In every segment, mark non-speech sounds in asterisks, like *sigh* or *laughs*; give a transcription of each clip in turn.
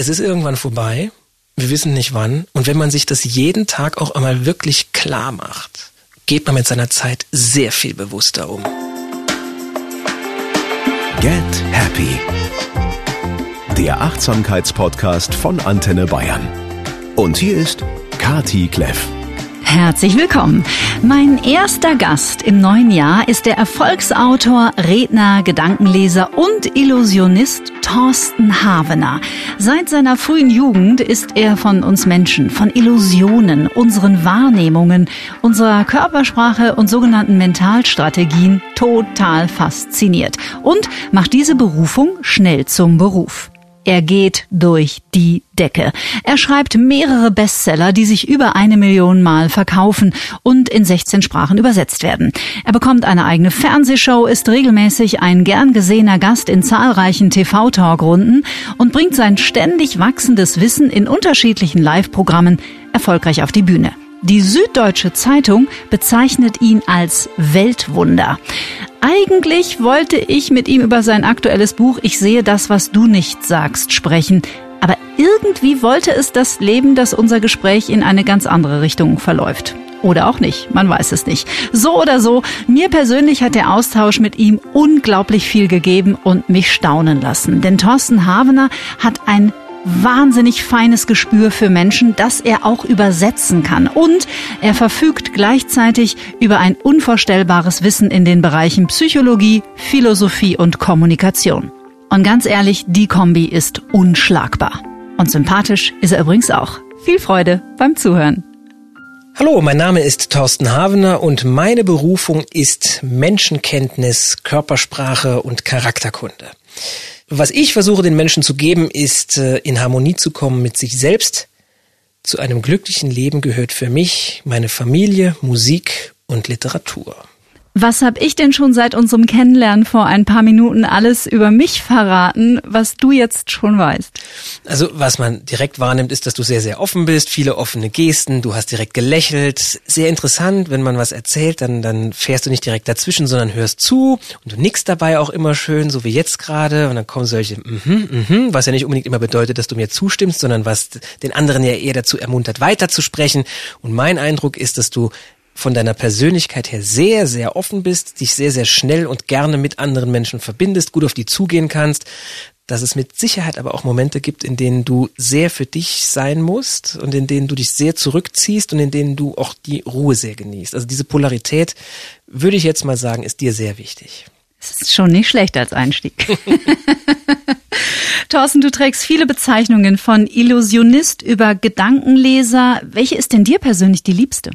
es ist irgendwann vorbei. Wir wissen nicht wann. Und wenn man sich das jeden Tag auch einmal wirklich klar macht, geht man mit seiner Zeit sehr viel bewusster um. Get Happy. Der Achtsamkeitspodcast von Antenne Bayern. Und hier ist Kati Kleff. Herzlich willkommen. Mein erster Gast im neuen Jahr ist der Erfolgsautor, Redner, Gedankenleser und Illusionist Thorsten Havener. Seit seiner frühen Jugend ist er von uns Menschen, von Illusionen, unseren Wahrnehmungen, unserer Körpersprache und sogenannten Mentalstrategien total fasziniert und macht diese Berufung schnell zum Beruf. Er geht durch die Decke. Er schreibt mehrere Bestseller, die sich über eine Million Mal verkaufen und in 16 Sprachen übersetzt werden. Er bekommt eine eigene Fernsehshow, ist regelmäßig ein gern gesehener Gast in zahlreichen TV-Talkrunden und bringt sein ständig wachsendes Wissen in unterschiedlichen Live-Programmen erfolgreich auf die Bühne. Die Süddeutsche Zeitung bezeichnet ihn als Weltwunder. Eigentlich wollte ich mit ihm über sein aktuelles Buch Ich sehe das, was du nicht sagst sprechen. Aber irgendwie wollte es das Leben, dass unser Gespräch in eine ganz andere Richtung verläuft. Oder auch nicht, man weiß es nicht. So oder so, mir persönlich hat der Austausch mit ihm unglaublich viel gegeben und mich staunen lassen. Denn Thorsten Havener hat ein wahnsinnig feines Gespür für Menschen, das er auch übersetzen kann. Und er verfügt gleichzeitig über ein unvorstellbares Wissen in den Bereichen Psychologie, Philosophie und Kommunikation. Und ganz ehrlich, die Kombi ist unschlagbar. Und sympathisch ist er übrigens auch. Viel Freude beim Zuhören. Hallo, mein Name ist Thorsten Havener und meine Berufung ist Menschenkenntnis, Körpersprache und Charakterkunde. Was ich versuche den Menschen zu geben, ist äh, in Harmonie zu kommen mit sich selbst. Zu einem glücklichen Leben gehört für mich meine Familie, Musik und Literatur. Was habe ich denn schon seit unserem Kennenlernen vor ein paar Minuten alles über mich verraten, was du jetzt schon weißt? Also was man direkt wahrnimmt, ist, dass du sehr, sehr offen bist, viele offene Gesten, du hast direkt gelächelt. Sehr interessant, wenn man was erzählt, dann, dann fährst du nicht direkt dazwischen, sondern hörst zu und du nickst dabei auch immer schön, so wie jetzt gerade. Und dann kommen solche, mhm, mhm, was ja nicht unbedingt immer bedeutet, dass du mir zustimmst, sondern was den anderen ja eher dazu ermuntert, weiterzusprechen. Und mein Eindruck ist, dass du von deiner Persönlichkeit her sehr, sehr offen bist, dich sehr, sehr schnell und gerne mit anderen Menschen verbindest, gut auf die zugehen kannst, dass es mit Sicherheit aber auch Momente gibt, in denen du sehr für dich sein musst und in denen du dich sehr zurückziehst und in denen du auch die Ruhe sehr genießt. Also diese Polarität, würde ich jetzt mal sagen, ist dir sehr wichtig. Das ist schon nicht schlecht als Einstieg. *laughs* Thorsten, du trägst viele Bezeichnungen von Illusionist über Gedankenleser. Welche ist denn dir persönlich die liebste?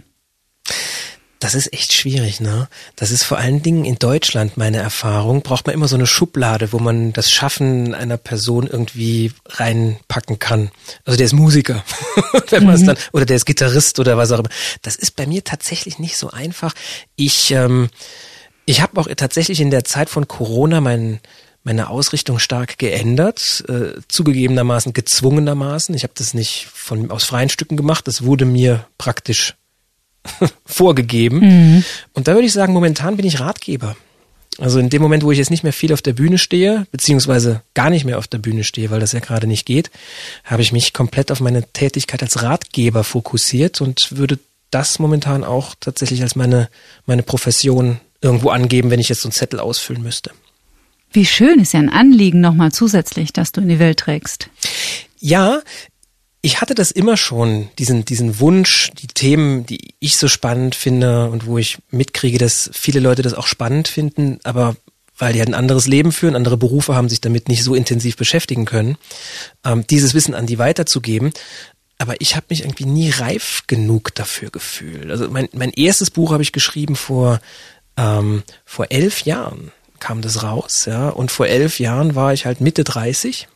Das ist echt schwierig, ne? Das ist vor allen Dingen in Deutschland meine Erfahrung. Braucht man immer so eine Schublade, wo man das Schaffen einer Person irgendwie reinpacken kann. Also der ist Musiker, *laughs* wenn man es mhm. dann, oder der ist Gitarrist oder was auch immer. Das ist bei mir tatsächlich nicht so einfach. Ich, ähm, ich habe auch tatsächlich in der Zeit von Corona meinen meine Ausrichtung stark geändert, äh, zugegebenermaßen gezwungenermaßen. Ich habe das nicht von aus freien Stücken gemacht, das wurde mir praktisch *laughs* vorgegeben. Mhm. Und da würde ich sagen, momentan bin ich Ratgeber. Also in dem Moment, wo ich jetzt nicht mehr viel auf der Bühne stehe, beziehungsweise gar nicht mehr auf der Bühne stehe, weil das ja gerade nicht geht, habe ich mich komplett auf meine Tätigkeit als Ratgeber fokussiert und würde das momentan auch tatsächlich als meine, meine Profession irgendwo angeben, wenn ich jetzt so einen Zettel ausfüllen müsste. Wie schön ist ja ein Anliegen nochmal zusätzlich, dass du in die Welt trägst. Ja, ich hatte das immer schon, diesen, diesen Wunsch, die Themen, die ich so spannend finde und wo ich mitkriege, dass viele Leute das auch spannend finden, aber weil die halt ein anderes Leben führen, andere Berufe haben, sich damit nicht so intensiv beschäftigen können, ähm, dieses Wissen an die weiterzugeben. Aber ich habe mich irgendwie nie reif genug dafür gefühlt. Also mein, mein erstes Buch habe ich geschrieben vor, ähm, vor elf Jahren kam das raus, ja. Und vor elf Jahren war ich halt Mitte 30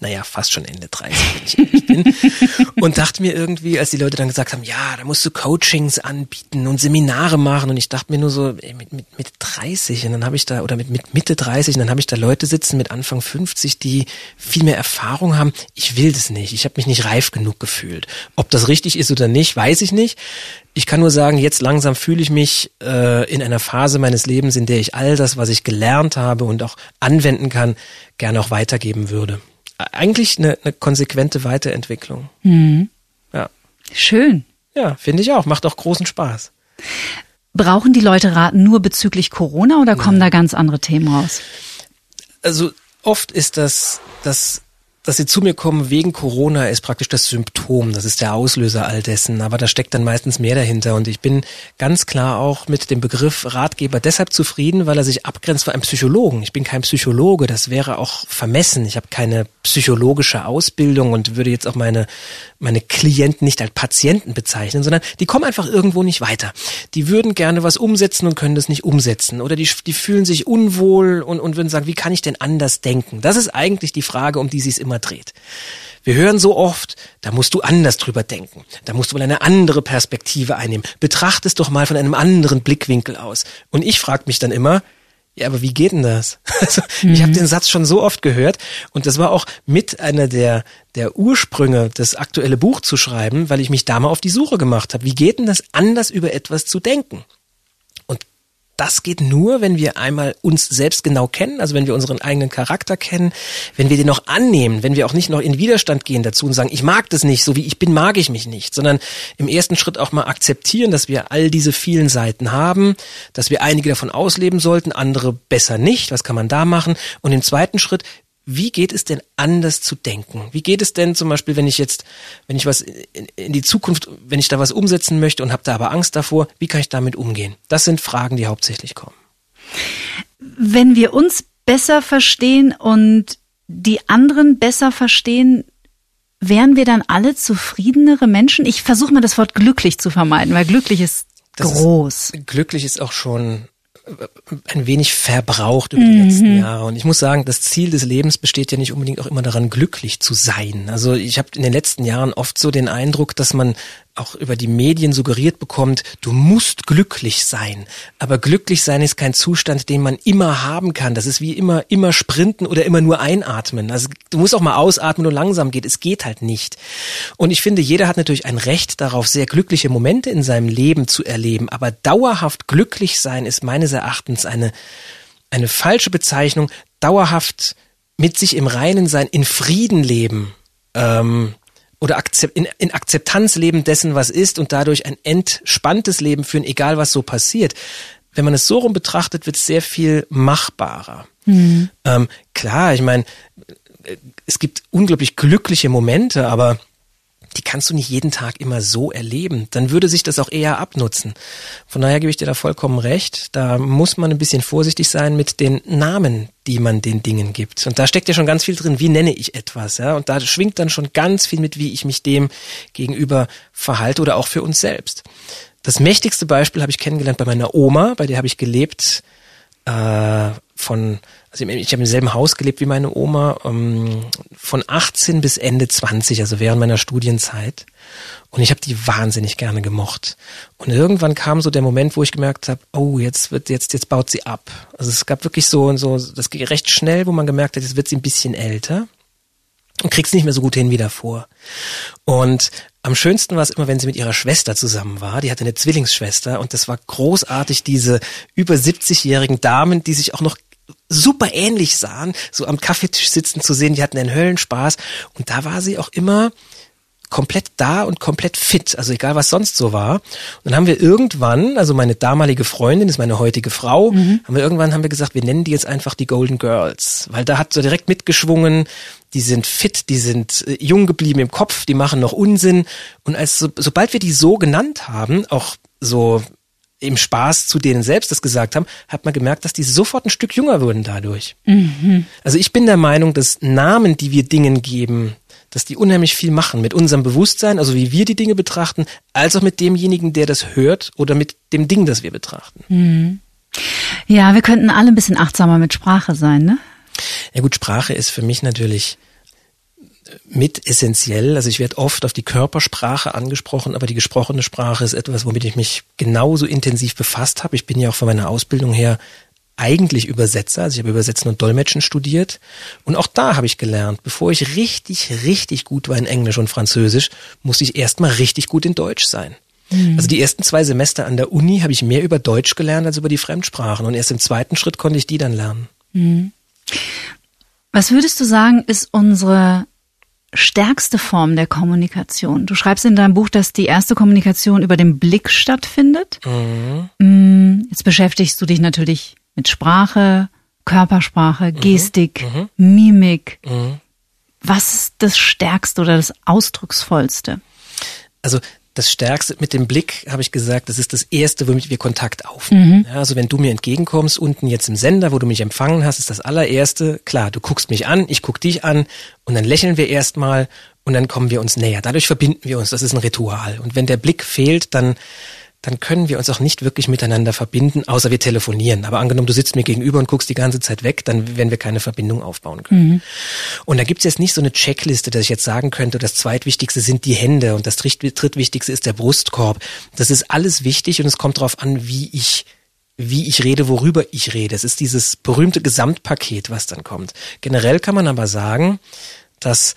naja, fast schon Ende 30, wenn ich ehrlich bin. *laughs* und dachte mir irgendwie, als die Leute dann gesagt haben, ja, da musst du Coachings anbieten und Seminare machen. Und ich dachte mir nur so, ey, mit, mit, mit 30 und dann habe ich da, oder mit, mit Mitte 30 und dann habe ich da Leute sitzen mit Anfang 50, die viel mehr Erfahrung haben. Ich will das nicht. Ich habe mich nicht reif genug gefühlt. Ob das richtig ist oder nicht, weiß ich nicht. Ich kann nur sagen, jetzt langsam fühle ich mich äh, in einer Phase meines Lebens, in der ich all das, was ich gelernt habe und auch anwenden kann, gerne auch weitergeben würde. Eigentlich eine, eine konsequente Weiterentwicklung. Mhm. Ja. Schön. Ja, finde ich auch. Macht auch großen Spaß. Brauchen die Leute Rat nur bezüglich Corona oder kommen da ganz andere Themen raus? Also oft ist das, das dass sie zu mir kommen wegen Corona ist praktisch das Symptom, das ist der Auslöser all dessen, aber da steckt dann meistens mehr dahinter und ich bin ganz klar auch mit dem Begriff Ratgeber deshalb zufrieden, weil er sich abgrenzt von einem Psychologen. Ich bin kein Psychologe, das wäre auch vermessen. Ich habe keine psychologische Ausbildung und würde jetzt auch meine meine Klienten nicht als Patienten bezeichnen, sondern die kommen einfach irgendwo nicht weiter. Die würden gerne was umsetzen und können das nicht umsetzen oder die, die fühlen sich unwohl und, und würden sagen, wie kann ich denn anders denken? Das ist eigentlich die Frage, um die sie es immer dreht. Wir hören so oft, da musst du anders drüber denken. Da musst du mal eine andere Perspektive einnehmen. Betracht es doch mal von einem anderen Blickwinkel aus. Und ich frage mich dann immer, ja, aber wie geht denn das? *laughs* Also, mhm. Ich habe den Satz schon so oft gehört und das war auch mit einer der, der Ursprünge, das aktuelle Buch zu schreiben, weil ich mich da mal auf die Suche gemacht habe. Wie geht denn das, anders über etwas zu denken? Das geht nur, wenn wir einmal uns selbst genau kennen, also wenn wir unseren eigenen Charakter kennen, wenn wir den noch annehmen, wenn wir auch nicht noch in Widerstand gehen dazu und sagen, ich mag das nicht, so wie ich bin, mag ich mich nicht, sondern im ersten Schritt auch mal akzeptieren, dass wir all diese vielen Seiten haben, dass wir einige davon ausleben sollten, andere besser nicht, was kann man da machen? Und im zweiten Schritt wie geht es denn anders zu denken? Wie geht es denn zum Beispiel, wenn ich jetzt, wenn ich was in, in die Zukunft, wenn ich da was umsetzen möchte und habe da aber Angst davor, wie kann ich damit umgehen? Das sind Fragen, die hauptsächlich kommen. Wenn wir uns besser verstehen und die anderen besser verstehen, wären wir dann alle zufriedenere Menschen? Ich versuche mal das Wort glücklich zu vermeiden, weil glücklich ist das groß. Ist, glücklich ist auch schon ein wenig verbraucht über die mhm. letzten Jahre. Und ich muss sagen, das Ziel des Lebens besteht ja nicht unbedingt auch immer daran, glücklich zu sein. Also ich habe in den letzten Jahren oft so den Eindruck, dass man auch über die Medien suggeriert bekommt, du musst glücklich sein. Aber glücklich sein ist kein Zustand, den man immer haben kann. Das ist wie immer, immer sprinten oder immer nur einatmen. Also du musst auch mal ausatmen und langsam geht. Es geht halt nicht. Und ich finde, jeder hat natürlich ein Recht darauf, sehr glückliche Momente in seinem Leben zu erleben. Aber dauerhaft glücklich sein ist meines Erachtens eine, eine falsche Bezeichnung. Dauerhaft mit sich im Reinen sein, in Frieden leben. Ähm, oder in, in Akzeptanz leben dessen, was ist und dadurch ein entspanntes Leben führen, egal was so passiert. Wenn man es so rum betrachtet, wird es sehr viel machbarer. Mhm. Ähm, klar, ich meine, es gibt unglaublich glückliche Momente, aber die kannst du nicht jeden Tag immer so erleben. Dann würde sich das auch eher abnutzen. Von daher gebe ich dir da vollkommen recht. Da muss man ein bisschen vorsichtig sein mit den Namen, die man den Dingen gibt. Und da steckt ja schon ganz viel drin, wie nenne ich etwas, ja? Und da schwingt dann schon ganz viel mit, wie ich mich dem gegenüber verhalte oder auch für uns selbst. Das mächtigste Beispiel habe ich kennengelernt bei meiner Oma, bei der habe ich gelebt, äh, von also ich habe im selben Haus gelebt wie meine Oma, ähm, von 18 bis Ende 20, also während meiner Studienzeit. Und ich habe die wahnsinnig gerne gemocht. Und irgendwann kam so der Moment, wo ich gemerkt habe, oh, jetzt wird jetzt jetzt baut sie ab. Also es gab wirklich so und so, das ging recht schnell, wo man gemerkt hat, jetzt wird sie ein bisschen älter und kriegt's nicht mehr so gut hin wie davor. Und am schönsten war es immer, wenn sie mit ihrer Schwester zusammen war. Die hatte eine Zwillingsschwester und das war großartig, diese über 70-jährigen Damen, die sich auch noch super ähnlich sahen, so am Kaffeetisch sitzen zu sehen, die hatten einen Höllenspaß und da war sie auch immer komplett da und komplett fit, also egal was sonst so war. Und dann haben wir irgendwann, also meine damalige Freundin ist meine heutige Frau, mhm. haben wir irgendwann haben wir gesagt, wir nennen die jetzt einfach die Golden Girls, weil da hat so direkt mitgeschwungen, die sind fit, die sind äh, jung geblieben im Kopf, die machen noch Unsinn und als so, sobald wir die so genannt haben, auch so im Spaß zu denen selbst das gesagt haben, hat man gemerkt, dass die sofort ein Stück jünger wurden dadurch. Mhm. Also ich bin der Meinung, dass Namen, die wir Dingen geben, dass die unheimlich viel machen mit unserem Bewusstsein, also wie wir die Dinge betrachten, als auch mit demjenigen, der das hört oder mit dem Ding, das wir betrachten. Mhm. Ja, wir könnten alle ein bisschen achtsamer mit Sprache sein, ne? Ja gut, Sprache ist für mich natürlich mit essentiell. Also ich werde oft auf die Körpersprache angesprochen, aber die gesprochene Sprache ist etwas, womit ich mich genauso intensiv befasst habe. Ich bin ja auch von meiner Ausbildung her eigentlich Übersetzer, also ich habe Übersetzen und Dolmetschen studiert und auch da habe ich gelernt, bevor ich richtig, richtig gut war in Englisch und Französisch, musste ich erstmal richtig gut in Deutsch sein. Mhm. Also die ersten zwei Semester an der Uni habe ich mehr über Deutsch gelernt als über die Fremdsprachen und erst im zweiten Schritt konnte ich die dann lernen. Mhm. Was würdest du sagen, ist unsere stärkste Form der Kommunikation? Du schreibst in deinem Buch, dass die erste Kommunikation über den Blick stattfindet. Mhm. Jetzt beschäftigst du dich natürlich mit Sprache, Körpersprache, mhm. Gestik, mhm. Mimik. Mhm. Was ist das Stärkste oder das Ausdrucksvollste? Also das Stärkste mit dem Blick, habe ich gesagt, das ist das Erste, womit wir Kontakt aufnehmen. Mhm. Ja, also wenn du mir entgegenkommst, unten jetzt im Sender, wo du mich empfangen hast, ist das allererste, klar, du guckst mich an, ich guck dich an und dann lächeln wir erstmal und dann kommen wir uns näher. Dadurch verbinden wir uns, das ist ein Ritual. Und wenn der Blick fehlt, dann dann können wir uns auch nicht wirklich miteinander verbinden, außer wir telefonieren. Aber angenommen, du sitzt mir gegenüber und guckst die ganze Zeit weg, dann werden wir keine Verbindung aufbauen können. Mhm. Und da gibt's jetzt nicht so eine Checkliste, dass ich jetzt sagen könnte, das zweitwichtigste sind die Hände und das drittwichtigste ist der Brustkorb. Das ist alles wichtig und es kommt darauf an, wie ich wie ich rede, worüber ich rede. Es ist dieses berühmte Gesamtpaket, was dann kommt. Generell kann man aber sagen, dass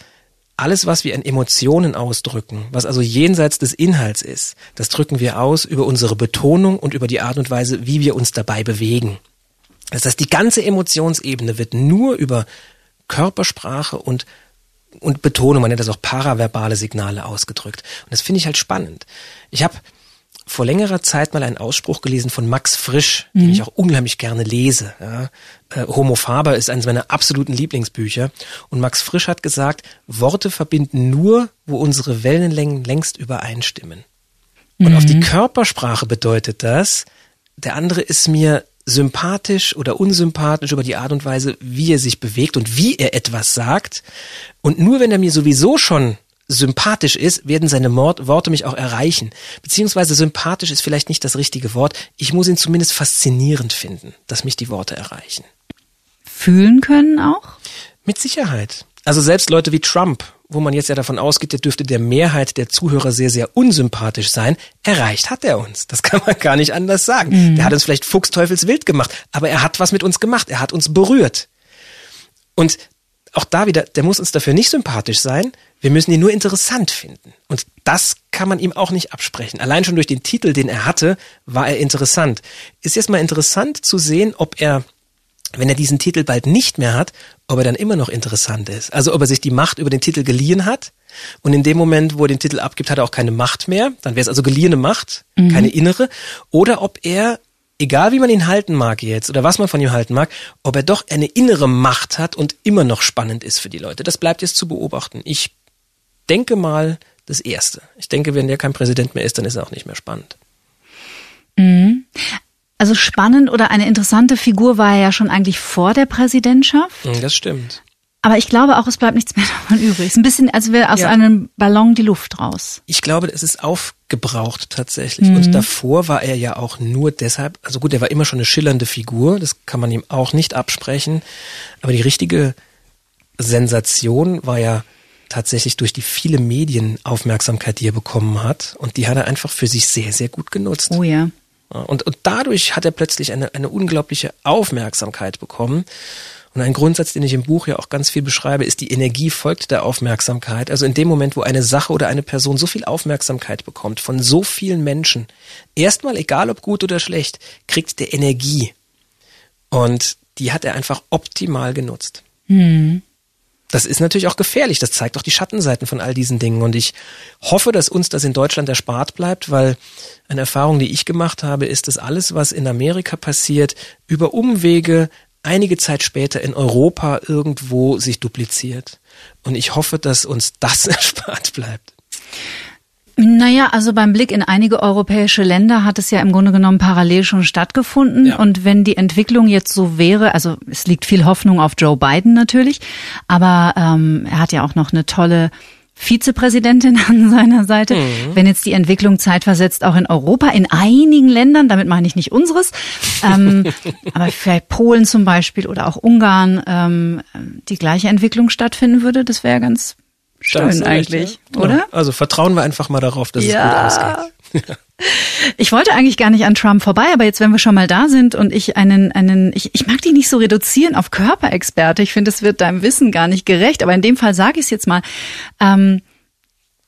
alles, was wir an Emotionen ausdrücken, was also jenseits des Inhalts ist, das drücken wir aus über unsere Betonung und über die Art und Weise, wie wir uns dabei bewegen. Das heißt, die ganze Emotionsebene wird nur über Körpersprache und und Betonung, man nennt das auch paraverbale Signale ausgedrückt. Und das finde ich halt spannend. Ich habe vor längerer Zeit mal einen Ausspruch gelesen von Max Frisch, mhm. den ich auch unheimlich gerne lese. Ja. Äh, Homo Faber ist eines meiner absoluten Lieblingsbücher. Und Max Frisch hat gesagt, Worte verbinden nur, wo unsere Wellenlängen längst übereinstimmen. Und mhm. auf die mhm. Körpersprache bedeutet das, der andere ist mir sympathisch oder unsympathisch über die Art und Weise, wie er sich bewegt und wie er etwas sagt. Und nur wenn er mir sowieso schon sympathisch ist, werden seine Mord Worte mich auch erreichen. Beziehungsweise sympathisch ist vielleicht nicht das richtige Wort. Ich muss ihn zumindest faszinierend finden, dass mich die Worte erreichen. Fühlen können auch? Mit Sicherheit. Also selbst Leute wie Trump, wo man jetzt ja davon ausgeht, der dürfte der Mehrheit der Zuhörer sehr, sehr unsympathisch sein, erreicht hat er uns. Das kann man gar nicht anders sagen. Mhm. Der hat uns vielleicht fuchsteufelswild gemacht, aber er hat was mit uns gemacht. Er hat uns berührt. Und auch da wieder, der muss uns dafür nicht sympathisch sein, wir müssen ihn nur interessant finden. Und das kann man ihm auch nicht absprechen. Allein schon durch den Titel, den er hatte, war er interessant. Ist jetzt mal interessant zu sehen, ob er, wenn er diesen Titel bald nicht mehr hat, ob er dann immer noch interessant ist. Also ob er sich die Macht über den Titel geliehen hat und in dem Moment, wo er den Titel abgibt, hat er auch keine Macht mehr. Dann wäre es also geliehene Macht, mhm. keine innere. Oder ob er egal wie man ihn halten mag jetzt oder was man von ihm halten mag, ob er doch eine innere Macht hat und immer noch spannend ist für die Leute. Das bleibt jetzt zu beobachten. Ich denke mal das Erste. Ich denke, wenn der kein Präsident mehr ist, dann ist er auch nicht mehr spannend. Mhm. Also spannend oder eine interessante Figur war er ja schon eigentlich vor der Präsidentschaft. Mhm, das stimmt. Aber ich glaube auch, es bleibt nichts mehr *laughs* davon übrig. Es ist ein bisschen, als wäre aus ja. einem Ballon die Luft raus. Ich glaube, es ist aufgebraucht tatsächlich. Mhm. Und davor war er ja auch nur deshalb, also gut, er war immer schon eine schillernde Figur, das kann man ihm auch nicht absprechen. Aber die richtige Sensation war ja tatsächlich durch die viele Medienaufmerksamkeit, die er bekommen hat. Und die hat er einfach für sich sehr, sehr gut genutzt. Oh ja. Und, und dadurch hat er plötzlich eine, eine unglaubliche Aufmerksamkeit bekommen. Und ein Grundsatz, den ich im Buch ja auch ganz viel beschreibe, ist, die Energie folgt der Aufmerksamkeit. Also in dem Moment, wo eine Sache oder eine Person so viel Aufmerksamkeit bekommt von so vielen Menschen, erstmal, egal ob gut oder schlecht, kriegt der Energie. Und die hat er einfach optimal genutzt. Hm das ist natürlich auch gefährlich. Das zeigt auch die Schattenseiten von all diesen Dingen. Und ich hoffe, dass uns das in Deutschland erspart bleibt, weil eine Erfahrung, die ich gemacht habe, ist, dass alles, was in Amerika passiert, über Umwege einige Zeit später in Europa irgendwo sich dupliziert. Und ich hoffe, dass uns das *laughs* erspart bleibt. Naja, also beim Blick in einige europäische Länder hat es ja im Grunde genommen parallel schon stattgefunden. Ja. Und wenn die Entwicklung jetzt so wäre, also es liegt viel Hoffnung auf Joe Biden natürlich, aber ähm, er hat ja auch noch eine tolle Vizepräsidentin *laughs* an seiner Seite. Mhm. Wenn jetzt die Entwicklung zeitversetzt auch in Europa, in einigen Ländern, damit meine ich nicht unseres, ähm, *laughs* aber vielleicht Polen zum Beispiel oder auch Ungarn, ähm, die gleiche Entwicklung stattfinden würde, das wäre ganz Schön eigentlich, recht, ja? oder? Ja. Also vertrauen wir einfach mal darauf, dass ja. es gut ausgeht. *laughs* ich wollte eigentlich gar nicht an Trump vorbei, aber jetzt, wenn wir schon mal da sind und ich einen, einen, ich, ich mag dich nicht so reduzieren auf Körperexperte. Ich finde, es wird deinem Wissen gar nicht gerecht. Aber in dem Fall sage ich es jetzt mal. Ähm,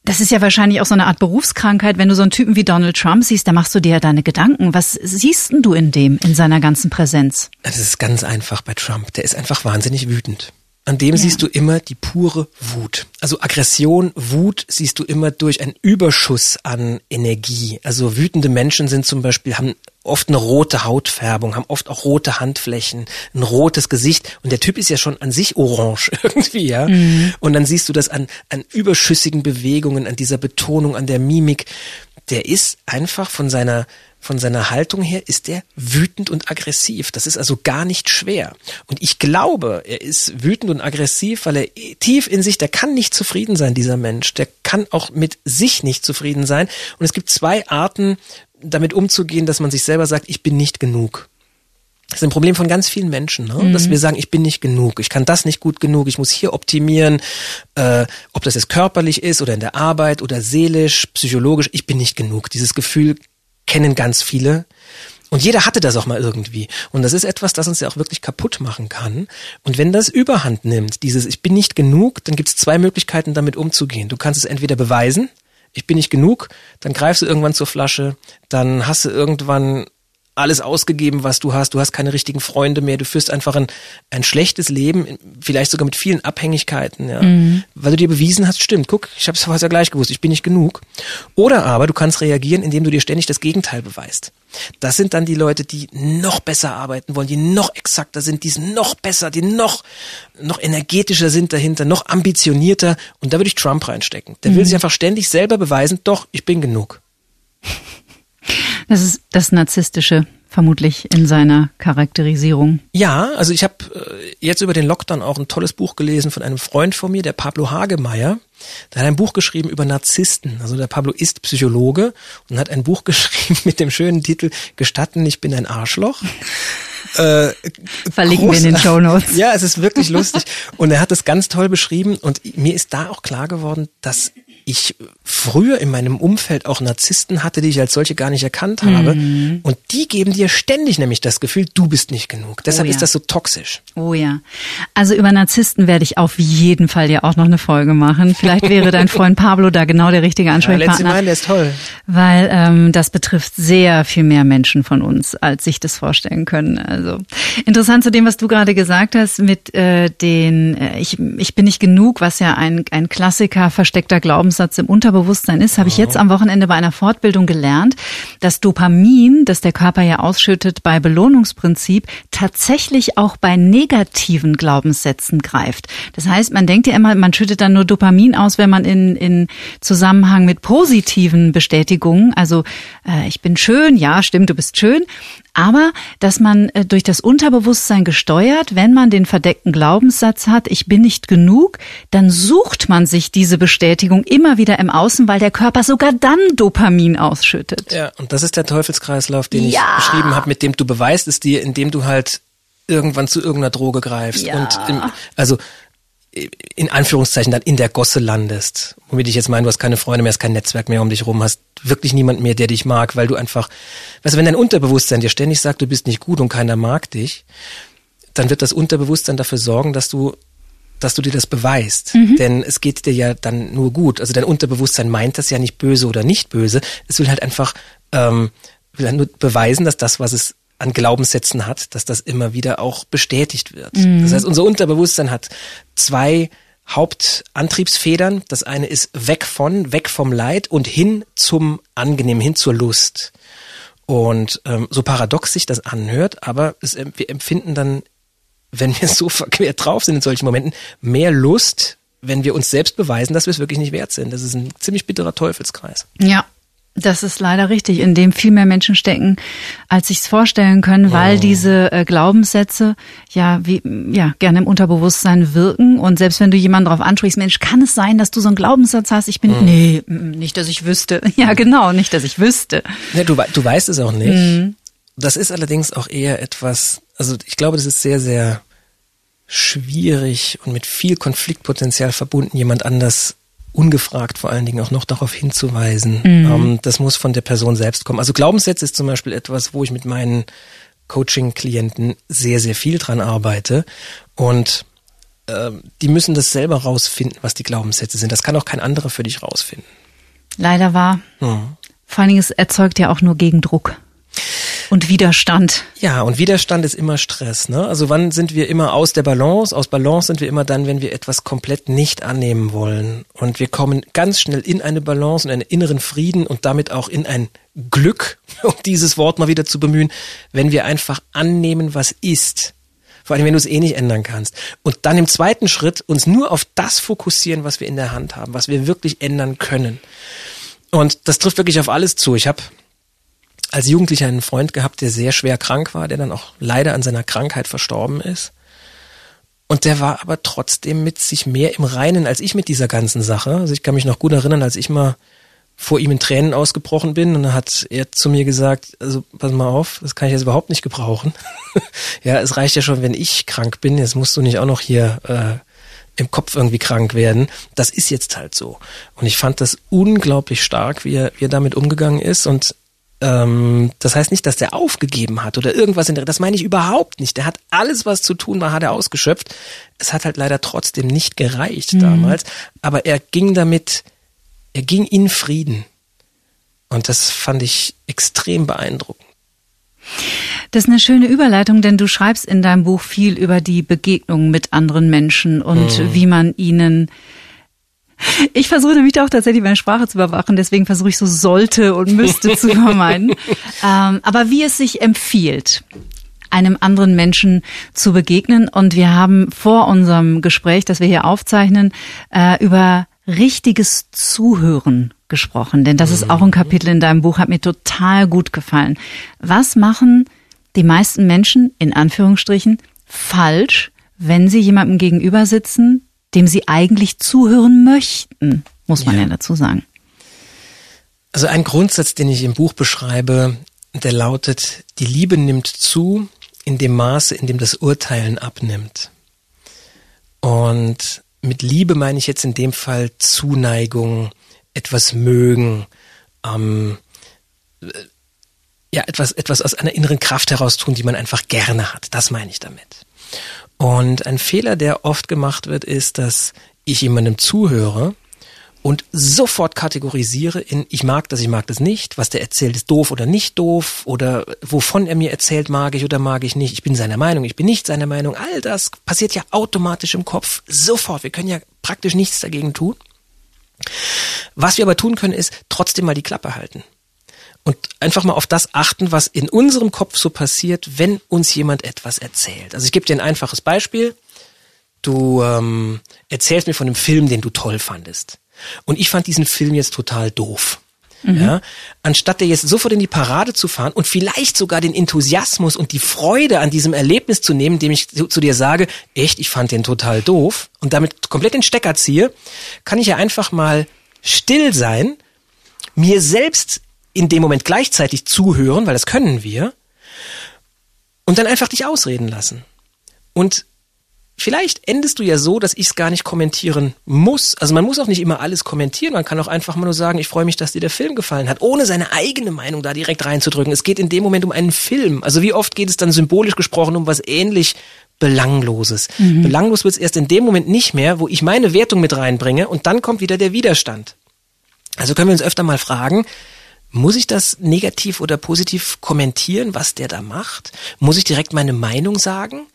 das ist ja wahrscheinlich auch so eine Art Berufskrankheit. Wenn du so einen Typen wie Donald Trump siehst, da machst du dir ja deine Gedanken. Was siehst denn du in dem, in seiner ganzen Präsenz? Das ist ganz einfach bei Trump. Der ist einfach wahnsinnig wütend. An dem ja. siehst du immer die pure Wut. Also Aggression, Wut siehst du immer durch einen Überschuss an Energie. Also wütende Menschen sind zum Beispiel, haben oft eine rote Hautfärbung, haben oft auch rote Handflächen, ein rotes Gesicht und der Typ ist ja schon an sich orange *laughs* irgendwie, ja. Mhm. Und dann siehst du das an, an überschüssigen Bewegungen, an dieser Betonung, an der Mimik. Der ist einfach von seiner von seiner Haltung her ist er wütend und aggressiv. Das ist also gar nicht schwer. Und ich glaube, er ist wütend und aggressiv, weil er tief in sich, der kann nicht zufrieden sein, dieser Mensch. Der kann auch mit sich nicht zufrieden sein. Und es gibt zwei Arten, damit umzugehen, dass man sich selber sagt, ich bin nicht genug. Das ist ein Problem von ganz vielen Menschen, ne? Mhm. dass wir sagen, ich bin nicht genug, ich kann das nicht gut genug, ich muss hier optimieren, äh, ob das jetzt körperlich ist oder in der Arbeit oder seelisch, psychologisch, ich bin nicht genug. Dieses Gefühl kennen ganz viele. Und jeder hatte das auch mal irgendwie. Und das ist etwas, das uns ja auch wirklich kaputt machen kann. Und wenn das überhand nimmt, dieses Ich bin nicht genug, dann gibt es zwei Möglichkeiten, damit umzugehen. Du kannst es entweder beweisen, ich bin nicht genug, dann greifst du irgendwann zur Flasche, dann hast du irgendwann alles ausgegeben, was du hast. Du hast keine richtigen Freunde mehr. Du führst einfach ein, ein schlechtes Leben, vielleicht sogar mit vielen Abhängigkeiten, ja. Mhm. Weil du dir bewiesen hast, stimmt, guck, ich habe es ja gleich gewusst, ich bin nicht genug. Oder aber du kannst reagieren, indem du dir ständig das Gegenteil beweist. Das sind dann die Leute, die noch besser arbeiten wollen, die noch exakter sind, die noch besser, die noch, noch energetischer sind dahinter, noch ambitionierter. Und da würde ich Trump reinstecken. Der mhm. will sich einfach ständig selber beweisen, doch, ich bin genug. Das ist das Narzisstische vermutlich in seiner Charakterisierung. Ja, also ich habe äh, jetzt über den Lockdown auch ein tolles Buch gelesen von einem Freund von mir, der Pablo Hagemeyer. Der hat ein Buch geschrieben über Narzissten. Also der Pablo ist Psychologe und hat ein Buch *laughs* geschrieben mit dem schönen Titel Gestatten, ich bin ein Arschloch. *laughs* Äh, Verlinken wir in den Show Notes. *laughs* Ja, es ist wirklich lustig. Und er hat es ganz toll beschrieben und mir ist da auch klar geworden, dass ich früher in meinem Umfeld auch Narzissten hatte, die ich als solche gar nicht erkannt habe. Mhm. Und die geben dir ständig nämlich das Gefühl, du bist nicht genug. Deshalb oh ja. ist das so toxisch. Oh ja. Also über Narzissten werde ich auf jeden Fall ja auch noch eine Folge machen. Vielleicht wäre dein *laughs* Freund Pablo da genau der richtige Ansprechpartner. Ja, meinen, der ist toll. Weil ähm, das betrifft sehr viel mehr Menschen von uns, als sich das vorstellen können. Also interessant zu dem, was du gerade gesagt hast mit äh, den äh, ich, ich bin nicht genug, was ja ein, ein Klassiker versteckter Glauben Glaubenssatz im Unterbewusstsein ist, habe ich jetzt am Wochenende bei einer Fortbildung gelernt, dass Dopamin, das der Körper ja ausschüttet bei Belohnungsprinzip, tatsächlich auch bei negativen Glaubenssätzen greift. Das heißt, man denkt ja immer, man schüttet dann nur Dopamin aus, wenn man in, in Zusammenhang mit positiven Bestätigungen, also äh, ich bin schön, ja, stimmt, du bist schön, aber dass man äh, durch das Unterbewusstsein gesteuert, wenn man den verdeckten Glaubenssatz hat, ich bin nicht genug, dann sucht man sich diese Bestätigung immer wieder im Außen, weil der Körper sogar dann Dopamin ausschüttet. Ja, und das ist der Teufelskreislauf, den ja. ich beschrieben habe, mit dem du beweist es dir, indem du halt irgendwann zu irgendeiner Droge greifst. Ja. Und im, also in Anführungszeichen dann in der Gosse landest. Womit ich jetzt meine, du hast keine Freunde mehr, hast kein Netzwerk mehr um dich rum, hast wirklich niemand mehr, der dich mag, weil du einfach, weißt du, wenn dein Unterbewusstsein dir ständig sagt, du bist nicht gut und keiner mag dich, dann wird das Unterbewusstsein dafür sorgen, dass du dass du dir das beweist. Mhm. Denn es geht dir ja dann nur gut. Also dein Unterbewusstsein meint das ja nicht böse oder nicht böse. Es will halt einfach ähm, will halt nur beweisen, dass das, was es an Glaubenssätzen hat, dass das immer wieder auch bestätigt wird. Mhm. Das heißt, unser Unterbewusstsein hat zwei Hauptantriebsfedern. Das eine ist weg von, weg vom Leid und hin zum Angenehm, hin zur Lust. Und ähm, so paradox sich das anhört, aber es, wir empfinden dann, wenn wir *laughs* so verquert drauf sind in solchen Momenten, mehr Lust, wenn wir uns selbst beweisen, dass wir es wirklich nicht wert sind. Das ist ein ziemlich bitterer Teufelskreis. Ja, das ist leider richtig, in dem viel mehr Menschen stecken, als sich's vorstellen können, weil oh. diese äh, Glaubenssätze ja wie ja gerne im Unterbewusstsein wirken und selbst wenn du jemanden darauf ansprichst, Mensch, kann es sein, dass du so einen Glaubenssatz hast? Ich bin mhm. nee, nicht, dass ich wüsste. *laughs* Ja, genau, nicht, dass ich wüsste. Ja, du du weißt es auch nicht. Mhm. Das ist allerdings auch eher etwas, also ich glaube, das ist sehr sehr schwierig und mit viel Konfliktpotenzial verbunden, jemand anders ungefragt vor allen Dingen auch noch darauf hinzuweisen. Mhm. Ähm, das muss von der Person selbst kommen. Also Glaubenssätze ist zum Beispiel etwas, wo ich mit meinen Coaching-Klienten sehr, sehr viel dran arbeite. Und äh, die müssen das selber rausfinden, was die Glaubenssätze sind. Das kann auch kein anderer für dich rausfinden. Leider wahr. Mhm. Vor allen Dingen, es erzeugt ja auch nur Gegendruck. Und Widerstand. Ja, und Widerstand ist immer Stress. Ne? Also wann sind wir immer aus der Balance? Aus Balance sind wir immer dann, wenn wir etwas komplett nicht annehmen wollen. Und wir kommen ganz schnell in eine Balance und einen inneren Frieden und damit auch in ein Glück, *laughs* um dieses Wort mal wieder zu bemühen, wenn wir einfach annehmen, was ist. Vor allem, wenn du es eh nicht ändern kannst. Und dann im zweiten Schritt uns nur auf das fokussieren, was wir in der Hand haben, was wir wirklich ändern können. Und das trifft wirklich auf alles zu. Ich habe als Jugendlicher einen Freund gehabt, der sehr schwer krank war, der dann auch leider an seiner Krankheit verstorben ist. Und der war aber trotzdem mit sich mehr im Reinen als ich mit dieser ganzen Sache. Also ich kann mich noch gut erinnern, als ich mal vor ihm in Tränen ausgebrochen bin und dann hat er zu mir gesagt, also pass mal auf, das kann ich jetzt überhaupt nicht gebrauchen. *laughs* ja, es reicht ja schon, wenn ich krank bin, jetzt musst du nicht auch noch hier äh, im Kopf irgendwie krank werden. Das ist jetzt halt so. Und ich fand das unglaublich stark, wie er, wie er damit umgegangen ist und ähm, das heißt nicht, dass der aufgegeben hat oder irgendwas in der, das meine ich überhaupt nicht. Der hat alles, was zu tun war, hat er ausgeschöpft. Es hat halt leider trotzdem nicht gereicht mhm. damals, aber er ging damit, er ging in Frieden. Und das fand ich extrem beeindruckend. Das ist eine schöne Überleitung, denn du schreibst in deinem Buch viel über die Begegnung mit anderen Menschen und mhm. wie man ihnen *laughs* ich versuche nämlich auch tatsächlich meine Sprache zu überwachen, deswegen versuche ich so sollte und müsste zu *laughs* vermeiden. ähm, aber wie es sich empfiehlt, einem anderen Menschen zu begegnen. Und wir haben vor unserem Gespräch, das wir hier aufzeichnen, äh, über richtiges Zuhören gesprochen. Denn das ist auch ein Kapitel in deinem Buch, hat mir total gut gefallen. Was machen die meisten Menschen, in Anführungsstrichen, falsch, wenn sie jemandem gegenüber sitzen, dem sie eigentlich zuhören möchten, muss man ja, ja dazu sagen. Also ein Grundsatz, den ich im Buch beschreibe, der lautet, die Liebe nimmt zu in dem Maße, in dem das Urteilen abnimmt. Und mit Liebe meine ich jetzt in dem Fall Zuneigung, etwas mögen, ähm, ja, etwas, etwas aus einer inneren Kraft heraus tun, die man einfach gerne hat. Das meine ich damit. Und ein Fehler, der oft gemacht wird, ist, dass ich jemandem zuhöre und sofort kategorisiere in ich mag das, ich mag das nicht, was der erzählt ist doof oder nicht doof oder wovon er mir erzählt, mag ich oder mag ich nicht, ich bin seiner Meinung, ich bin nicht seiner Meinung, all das passiert ja automatisch im Kopf, sofort, wir können ja praktisch nichts dagegen tun. Was wir aber tun können, ist trotzdem mal die Klappe halten und einfach mal auf das achten, was in unserem Kopf so passiert, wenn uns jemand etwas erzählt. Also ich gebe dir ein einfaches Beispiel. Du ähm, erzählst mir von einem Film, den du toll fandest. Und ich fand diesen Film jetzt total doof. Mhm. Ja, anstatt dir jetzt sofort in die Parade zu fahren und vielleicht sogar den Enthusiasmus und die Freude an diesem Erlebnis zu nehmen, indem ich zu, zu dir sage, echt, ich fand den total doof und damit komplett den Stecker ziehe, kann ich ja einfach mal still sein, mir selbst in dem Moment gleichzeitig zuhören, weil das können wir, und dann einfach dich ausreden lassen. Und vielleicht endest du ja so, dass ich es gar nicht kommentieren muss. Also man muss auch nicht immer alles kommentieren. Man kann auch einfach mal nur sagen, ich freue mich, dass dir der Film gefallen hat, ohne seine eigene Meinung da direkt reinzudrücken. Es geht in dem Moment um einen Film. Also wie oft geht es dann symbolisch gesprochen um was ähnlich Belangloses. Mhm. Belanglos wird es erst in dem Moment nicht mehr, wo ich meine Wertung mit reinbringe und dann kommt wieder der Widerstand. Also können wir uns öfter mal fragen, muss ich das negativ oder positiv kommentieren, was der da macht? Muss ich direkt meine Meinung sagen?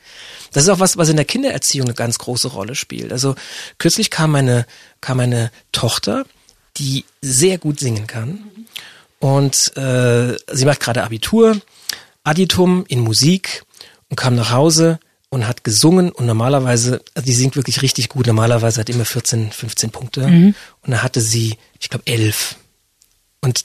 Das ist auch was, was in der Kindererziehung eine ganz große Rolle spielt. Also kürzlich kam meine, kam meine Tochter, die sehr gut singen kann. Und äh, sie macht gerade Abitur, Additum in Musik und kam nach Hause und hat gesungen und normalerweise, also die singt wirklich richtig gut, normalerweise hat immer 14, 15 Punkte mhm. und da hatte sie, ich glaube, elf. Und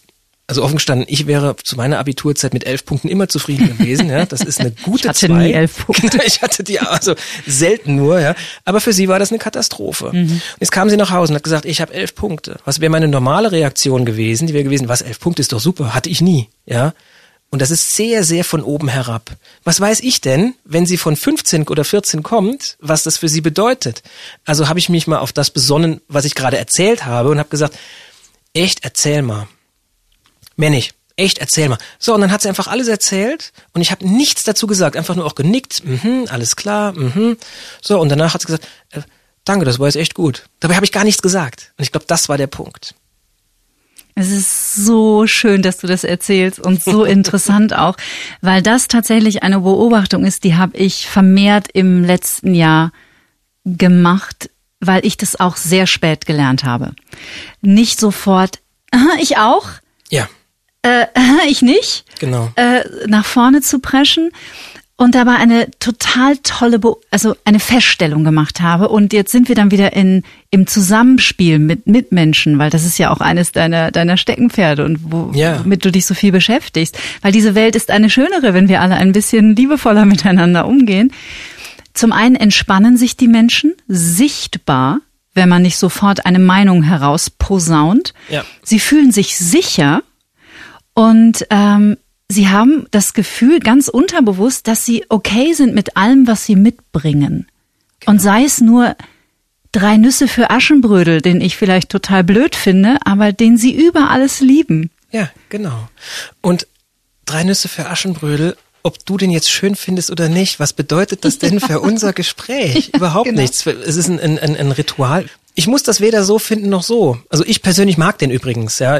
also offen gestanden, ich wäre zu meiner Abiturzeit mit elf Punkten immer zufrieden gewesen. Ja, das ist eine *laughs* gute ich hatte zwei. nie elf Punkte. *laughs* Ich hatte die also selten nur. Ja, aber für sie war das eine Katastrophe. Mhm. Jetzt kam sie nach Hause und hat gesagt, ich habe elf Punkte. Was wäre meine normale Reaktion gewesen? Die wäre gewesen, was elf Punkte ist doch super, hatte ich nie. Ja, und das ist sehr, sehr von oben herab. Was weiß ich denn, wenn sie von 15 oder 14 kommt, was das für sie bedeutet? Also habe ich mich mal auf das besonnen, was ich gerade erzählt habe und habe gesagt, echt, erzähl mal. Mehr nicht. Echt, erzähl mal. So, und dann hat sie einfach alles erzählt und ich habe nichts dazu gesagt, einfach nur auch genickt, mhm, alles klar, mhm. So, und danach hat sie gesagt, äh, danke, das war jetzt echt gut. Dabei habe ich gar nichts gesagt. Und ich glaube, das war der Punkt. Es ist so schön, dass du das erzählst und so *laughs* interessant auch, weil das tatsächlich eine Beobachtung ist, die habe ich vermehrt im letzten Jahr gemacht, weil ich das auch sehr spät gelernt habe. Nicht sofort, aha, *laughs* ich auch, Ja, äh, *laughs* ich nicht, genau. äh, nach vorne zu preschen und dabei eine total tolle, Be also eine Feststellung gemacht habe. Und jetzt sind wir dann wieder in im Zusammenspiel mit Mitmenschen, weil das ist ja auch eines deiner deiner Steckenpferde und wo, Ja. womit du dich so viel beschäftigst. Weil diese Welt ist eine schönere, wenn wir alle ein bisschen liebevoller *laughs* miteinander umgehen. Zum einen entspannen sich die Menschen sichtbar, wenn man nicht sofort eine Meinung herausposaunt. Ja. Sie fühlen sich sicher und ähm, sie haben das Gefühl ganz unterbewusst, dass sie okay sind mit allem, was sie mitbringen. Und sei es nur drei Nüsse für Aschenbrödel, den ich vielleicht total blöd finde, aber den sie über alles lieben. Ja, genau. Und drei Nüsse für Aschenbrödel, ob du den jetzt schön findest oder nicht, was bedeutet das denn für *laughs* unser Gespräch? Überhaupt genau. nichts. Es ist ein, ein, ein Ritual. Ich muss das weder so finden noch so. Also ich persönlich mag den übrigens, ja.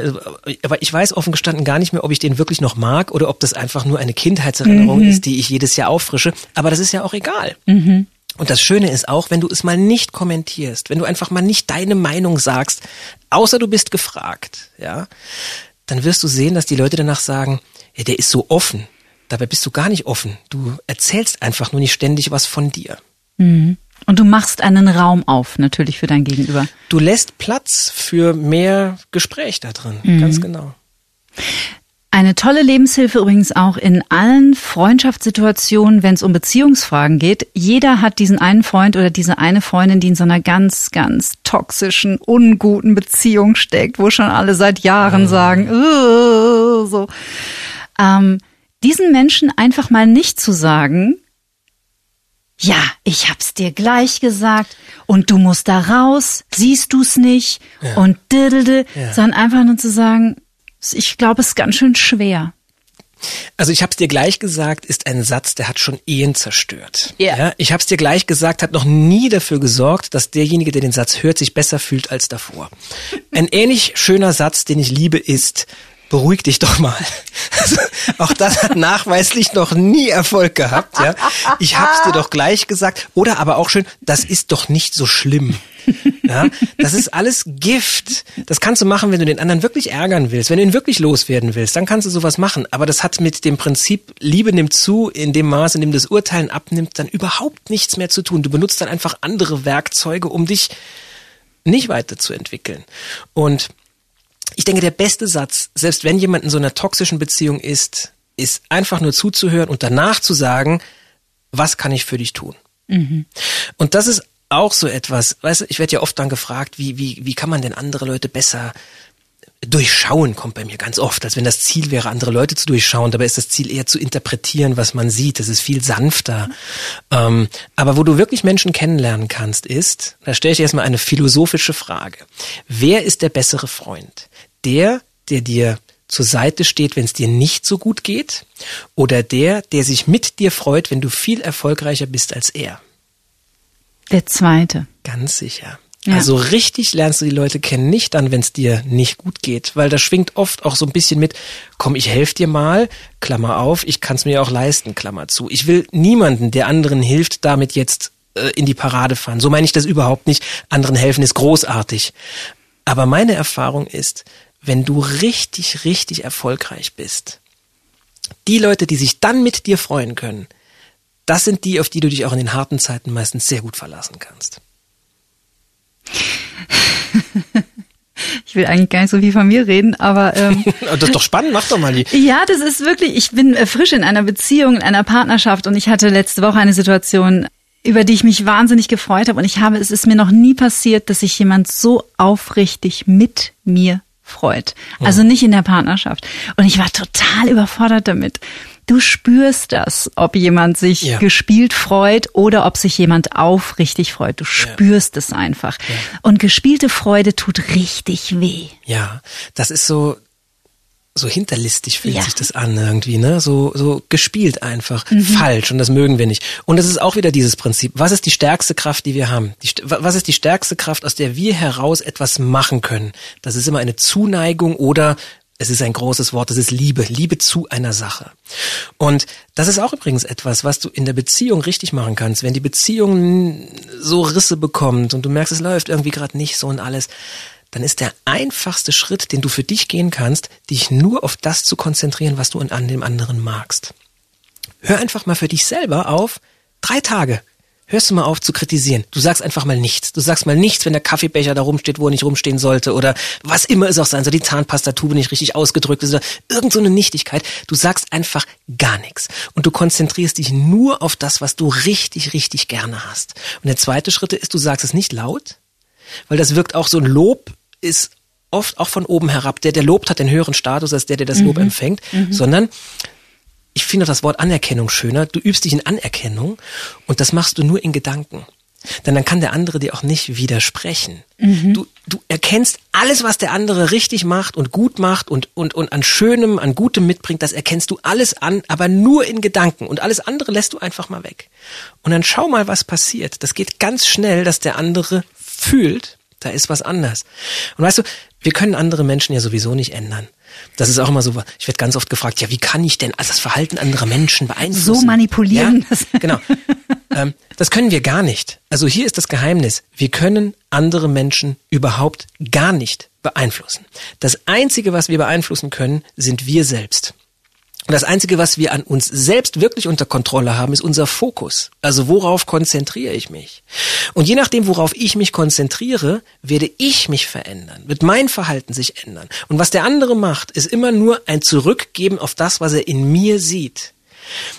Aber ich weiß offen gestanden gar nicht mehr, ob ich den wirklich noch mag oder ob das einfach nur eine Kindheitserinnerung ist, die ich jedes Jahr auffrische. Aber das ist ja auch egal. Und das Schöne ist auch, wenn du es mal nicht kommentierst, wenn du einfach mal nicht deine Meinung sagst, außer du bist gefragt, ja, dann wirst du sehen, dass die Leute danach sagen, ja, der ist so offen. Dabei bist du gar nicht offen. Du erzählst einfach nur nicht ständig was von dir. Und du machst einen Raum auf, natürlich für dein Gegenüber. Du lässt Platz für mehr Gespräch da drin. Ganz genau. Eine tolle Lebenshilfe übrigens auch in allen Freundschaftssituationen, wenn es um Beziehungsfragen geht. Jeder hat diesen einen Freund oder diese eine Freundin, die in so einer ganz, ganz toxischen, unguten Beziehung steckt, wo schon alle seit Jahren sagen, "Äh", so. Ähm, diesen Menschen einfach mal nicht zu sagen, ja, ich hab's dir gleich gesagt und du musst da raus, siehst du's nicht und diddelde, Ja. sondern einfach nur zu sagen, ich glaube, es ist ganz schön schwer. Also ich hab's dir gleich gesagt, ist ein Satz, der hat schon Ehen zerstört. Ja. ich hab's dir gleich gesagt, hat noch nie dafür gesorgt, dass derjenige, der den Satz hört, sich besser fühlt als davor. Ein ähnlich schöner Satz, den ich liebe, ist Beruhig dich doch mal. *laughs* Also, auch das hat nachweislich noch nie Erfolg gehabt. Ja. Ich hab's dir doch gleich gesagt. Oder aber auch schön, das ist doch nicht so schlimm. Ja, das ist alles Gift. Das kannst du machen, wenn du den anderen wirklich ärgern willst, wenn du ihn wirklich loswerden willst, dann kannst du sowas machen. Aber das hat mit dem Prinzip Liebe nimmt zu, in dem Maß, in dem das Urteilen abnimmt, dann überhaupt nichts mehr zu tun. Du benutzt dann einfach andere Werkzeuge, um dich nicht weiterzuentwickeln. Und ich denke, der beste Satz, selbst wenn jemand in so einer toxischen Beziehung ist, ist einfach nur zuzuhören und danach zu sagen, was kann ich für dich tun? Und das ist auch so etwas, weißt du, ich werde ja oft dann gefragt, wie, wie, wie kann man denn andere Leute besser durchschauen, kommt bei mir ganz oft, als wenn das Ziel wäre, andere Leute zu durchschauen. Dabei ist das Ziel eher zu interpretieren, was man sieht. Das ist viel sanfter. Ähm, aber wo du wirklich Menschen kennenlernen kannst, ist, da stelle ich erstmal eine philosophische Frage. Wer ist der bessere Freund? Der, der dir zur Seite steht, wenn es dir nicht so gut geht? Oder der, der sich mit dir freut, wenn du viel erfolgreicher bist als er? Der zweite. Ganz sicher. Ja. Also richtig lernst du die Leute kennen nicht dann, wenn es dir nicht gut geht, weil da schwingt oft auch so ein bisschen mit, komm, ich helfe dir mal, Klammer auf, ich kann es mir auch leisten, Klammer zu. Ich will niemanden, der anderen hilft, damit jetzt äh, in die Parade fahren. So meine ich das überhaupt nicht. Anderen helfen ist großartig. Aber meine Erfahrung ist, wenn du richtig, richtig erfolgreich bist, die Leute, die sich dann mit dir freuen können, das sind die, auf die du dich auch in den harten Zeiten meistens sehr gut verlassen kannst. *laughs* Ich will eigentlich gar nicht so viel von mir reden, aber ähm, *laughs* Das ist doch spannend, mach doch mal die. ja, das ist wirklich, ich bin äh, frisch in einer Beziehung, in einer Partnerschaft und ich hatte letzte Woche eine Situation, über die ich mich wahnsinnig gefreut habe und ich habe, es ist mir noch nie passiert, dass sich jemand so aufrichtig mit mir freut. Also nicht in der Partnerschaft. Und ich war total überfordert damit. Du spürst das, ob jemand sich Ja. gespielt freut oder ob sich jemand aufrichtig freut. Du spürst es einfach. Und gespielte Freude tut richtig weh. Ja, das ist so, so hinterlistig fühlt ja. sich das an irgendwie, ne? So, so gespielt einfach. Mhm. Falsch. Und das mögen wir nicht. Und es ist auch wieder dieses Prinzip. Was ist die stärkste Kraft, die wir haben? Die, was ist die stärkste Kraft, aus der wir heraus etwas machen können? Das ist immer eine Zuneigung oder es ist ein großes Wort, das ist Liebe, Liebe zu einer Sache. Und das ist auch übrigens etwas, was du in der Beziehung richtig machen kannst. Wenn die Beziehung so Risse bekommt und du merkst, es läuft irgendwie gerade nicht so und alles, dann ist der einfachste Schritt, den du für dich gehen kannst, dich nur auf das zu konzentrieren, was du an dem anderen magst. Hör einfach mal für dich selber auf, drei Tage. Hörst du mal auf zu kritisieren. Du sagst einfach mal nichts. Du sagst mal nichts, wenn der Kaffeebecher da rumsteht, wo er nicht rumstehen sollte oder was immer es auch sein soll, die Zahnpastatube nicht richtig ausgedrückt ist oder irgend so eine Nichtigkeit. Du sagst einfach gar nichts. Und du konzentrierst dich nur auf das, was du richtig, richtig gerne hast. Und der zweite Schritt ist, du sagst es nicht laut, weil das wirkt auch so ein Lob ist oft auch von oben herab. Der, der lobt, hat den höheren Status als der, der das Lob mhm. empfängt, mhm. sondern ich finde das Wort Anerkennung schöner. Du übst dich in Anerkennung und das machst du nur in Gedanken. Denn dann kann der andere dir auch nicht widersprechen. Mhm. Du, du erkennst alles, was der andere richtig macht und gut macht und, und, und an Schönem, an Gutem mitbringt, das erkennst du alles an, aber nur in Gedanken. Und alles andere lässt du einfach mal weg. Und dann schau mal, was passiert. Das geht ganz schnell, dass der andere fühlt, da ist was anders. Und weißt du, wir können andere Menschen ja sowieso nicht ändern. Das ist auch immer so, ich werde ganz oft gefragt, ja, wie kann ich denn das Verhalten anderer Menschen beeinflussen? So manipulieren. Ja, genau. *laughs* ähm, das können wir gar nicht. Also hier ist das Geheimnis. Wir können andere Menschen überhaupt gar nicht beeinflussen. Das Einzige, was wir beeinflussen können, sind wir selbst. Und das Einzige, was wir an uns selbst wirklich unter Kontrolle haben, ist unser Fokus. Also worauf konzentriere ich mich? Und je nachdem, worauf ich mich konzentriere, werde ich mich verändern, wird mein Verhalten sich ändern. Und was der andere macht, ist immer nur ein Zurückgeben auf das, was er in mir sieht.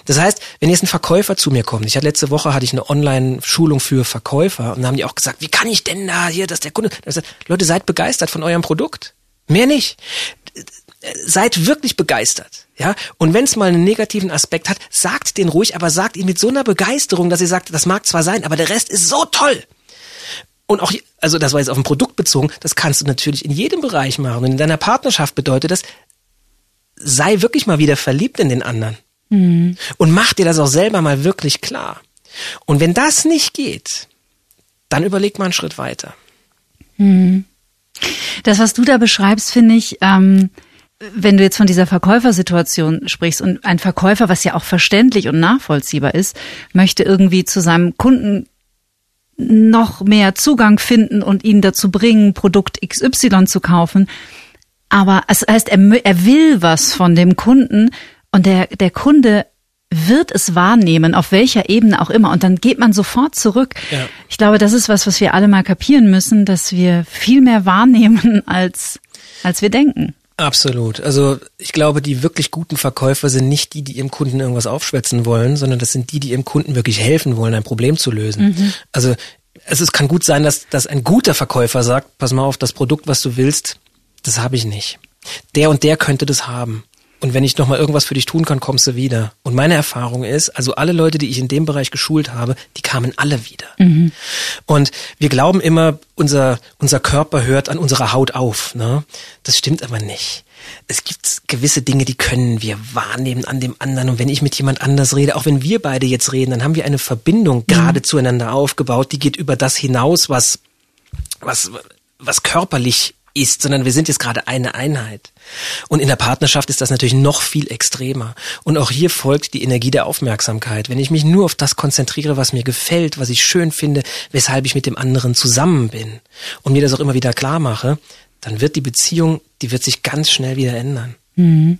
Das heißt, wenn jetzt ein Verkäufer zu mir kommt, ich hatte letzte Woche hatte ich eine Online-Schulung für Verkäufer und da haben die auch gesagt, wie kann ich denn da hier, dass der Kunde, Leute, seid begeistert von eurem Produkt. Mehr nicht seid wirklich begeistert. Ja, und wenn es mal einen negativen Aspekt hat, sagt den ruhig, aber sagt ihn mit so einer Begeisterung, dass ihr sagt, das mag zwar sein, aber der Rest ist so toll. Und auch, also das war jetzt auf ein Produkt bezogen, das kannst du natürlich in jedem Bereich machen. Und in deiner Partnerschaft bedeutet das, sei wirklich mal wieder verliebt in den anderen. Mhm. Und mach dir das auch selber mal wirklich klar. Und wenn das nicht geht, dann überleg mal einen Schritt weiter. Mhm. Das, was du da beschreibst, finde ich, ähm, wenn du jetzt von dieser Verkäufersituation sprichst und ein Verkäufer, was ja auch verständlich und nachvollziehbar ist, möchte irgendwie zu seinem Kunden noch mehr Zugang finden und ihn dazu bringen, Produkt XY zu kaufen. Aber es heißt, er, er will was von dem Kunden und der, der Kunde wird es wahrnehmen, auf welcher Ebene auch immer. Und dann geht man sofort zurück. Ja. Ich glaube, das ist was, was wir alle mal kapieren müssen, dass wir viel mehr wahrnehmen, als, als wir denken. Absolut. Also ich glaube, die wirklich guten Verkäufer sind nicht die, die ihrem Kunden irgendwas aufschwätzen wollen, sondern das sind die, die ihrem Kunden wirklich helfen wollen, ein Problem zu lösen. Mhm. Also es, es kann gut sein, dass, dass ein guter Verkäufer sagt, pass mal auf, das Produkt, was du willst, das habe ich nicht. Der und der könnte das haben. Und wenn ich nochmal irgendwas für dich tun kann, kommst du wieder. Und meine Erfahrung ist, also alle Leute, die ich in dem Bereich geschult habe, die kamen alle wieder. Mhm. Und wir glauben immer, unser, unser Körper hört an unserer Haut auf. Ne? Das stimmt aber nicht. Es gibt gewisse Dinge, die können wir wahrnehmen an dem anderen. Und wenn ich mit jemand anders rede, auch wenn wir beide jetzt reden, dann haben wir eine Verbindung mhm. gerade zueinander aufgebaut, die geht über das hinaus, was, was, was körperlich ist, sondern wir sind jetzt gerade eine Einheit. Und in der Partnerschaft ist das natürlich noch viel extremer. Und auch hier folgt die Energie der Aufmerksamkeit. Wenn ich mich nur auf das konzentriere, was mir gefällt, was ich schön finde, weshalb ich mit dem anderen zusammen bin und mir das auch immer wieder klar mache, dann wird die Beziehung, die wird sich ganz schnell wieder ändern. Mhm.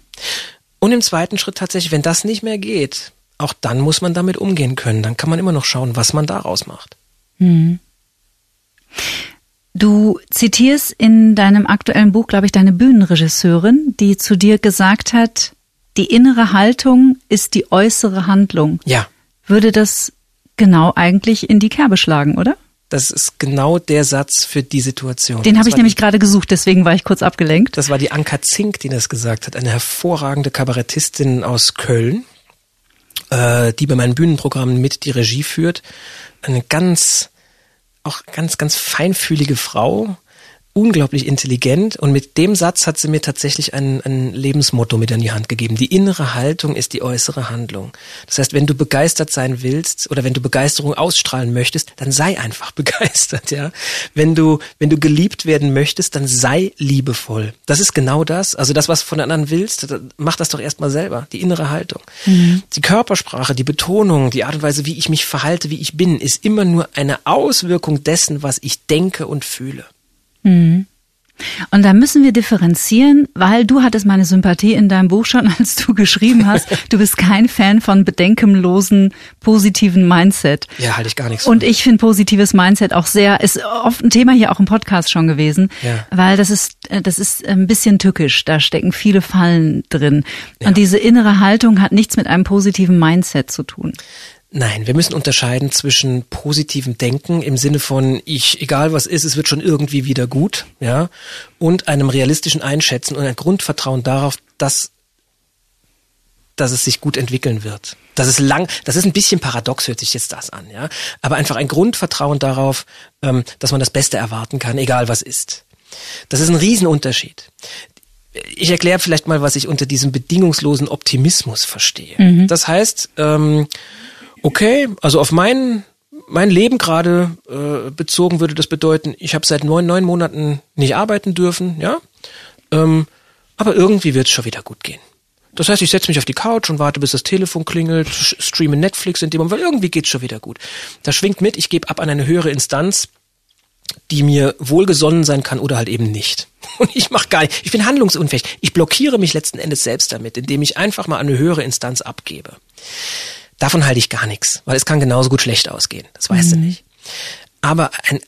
Und im zweiten Schritt tatsächlich, wenn das nicht mehr geht, auch dann muss man damit umgehen können. Dann kann man immer noch schauen, was man daraus macht. Mhm. Du zitierst in deinem aktuellen Buch, glaube ich, deine Bühnenregisseurin, die zu dir gesagt hat, die innere Haltung ist die äußere Handlung. Ja. Würde das genau eigentlich in die Kerbe schlagen, oder? Das ist genau der Satz für die Situation. Den habe ich nämlich gerade gesucht, deswegen war ich kurz abgelenkt. Das war die Anka Zink, die das gesagt hat, eine hervorragende Kabarettistin aus Köln, äh, die bei meinen Bühnenprogrammen mit die Regie führt. Eine ganz auch ganz, ganz feinfühlige Frau, unglaublich intelligent und mit dem Satz hat sie mir tatsächlich ein, ein Lebensmotto mit an die Hand gegeben. Die innere Haltung ist die äußere Handlung. Das heißt, wenn du begeistert sein willst oder wenn du Begeisterung ausstrahlen möchtest, dann sei einfach *laughs* begeistert, ja. Wenn du, wenn du geliebt werden möchtest, dann sei liebevoll. Das ist genau das. Also das, was du von anderen willst, mach das doch erstmal selber. Die innere Haltung. Mhm. Die Körpersprache, die Betonung, die Art und Weise, wie ich mich verhalte, wie ich bin, ist immer nur eine Auswirkung dessen, was ich denke und fühle. Mhm. Und da müssen wir differenzieren, weil du hattest meine Sympathie in deinem Buch schon, *laughs* als du geschrieben hast, du bist kein Fan von bedenkenlosen, positiven Mindset. Ja, halte ich gar nichts. Und ich finde positives Mindset auch sehr, ist oft ein Thema hier auch im Podcast schon gewesen, ja. weil das ist, das ist ein bisschen tückisch. Da stecken viele Fallen drin. Ja. Und diese innere Haltung hat nichts mit einem positiven Mindset zu tun. Nein, wir müssen unterscheiden zwischen positivem Denken im Sinne von ich, egal was ist, es wird schon irgendwie wieder gut, ja, und einem realistischen Einschätzen und ein Grundvertrauen darauf, dass dass es sich gut entwickeln wird. Das ist lang, das ist ein bisschen paradox, hört sich jetzt das an, ja. Aber einfach ein Grundvertrauen darauf, ähm, dass man das Beste erwarten kann, egal was ist. Das ist ein Riesenunterschied. Ich erkläre vielleicht mal, was ich unter diesem bedingungslosen Optimismus verstehe. Mhm. Das heißt, ähm, okay, also auf mein, mein Leben gerade äh, bezogen würde das bedeuten, ich habe seit neun, neun Monaten nicht arbeiten dürfen, ja. Ähm, aber irgendwie wird es schon wieder gut gehen. Das heißt, ich setze mich auf die Couch und warte, bis das Telefon klingelt, streame Netflix in dem Moment, weil irgendwie geht's schon wieder gut. Das schwingt mit, ich gebe ab an eine höhere Instanz, die mir wohlgesonnen sein kann oder halt eben nicht. *laughs* Und ich mache gar nicht, ich bin handlungsunfähig. Ich blockiere mich letzten Endes selbst damit, indem ich einfach mal eine höhere Instanz abgebe. Davon halte ich gar nichts, weil es kann genauso gut schlecht ausgehen. Das weißt mhm. du nicht. Aber ein,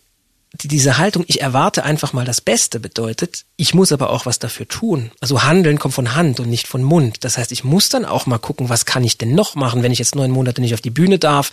diese Haltung, ich erwarte einfach mal das Beste, bedeutet, ich muss aber auch was dafür tun. Also Handeln kommt von Hand und nicht von Mund. Das heißt, ich muss dann auch mal gucken, was kann ich denn noch machen, wenn ich jetzt neun Monate nicht auf die Bühne darf?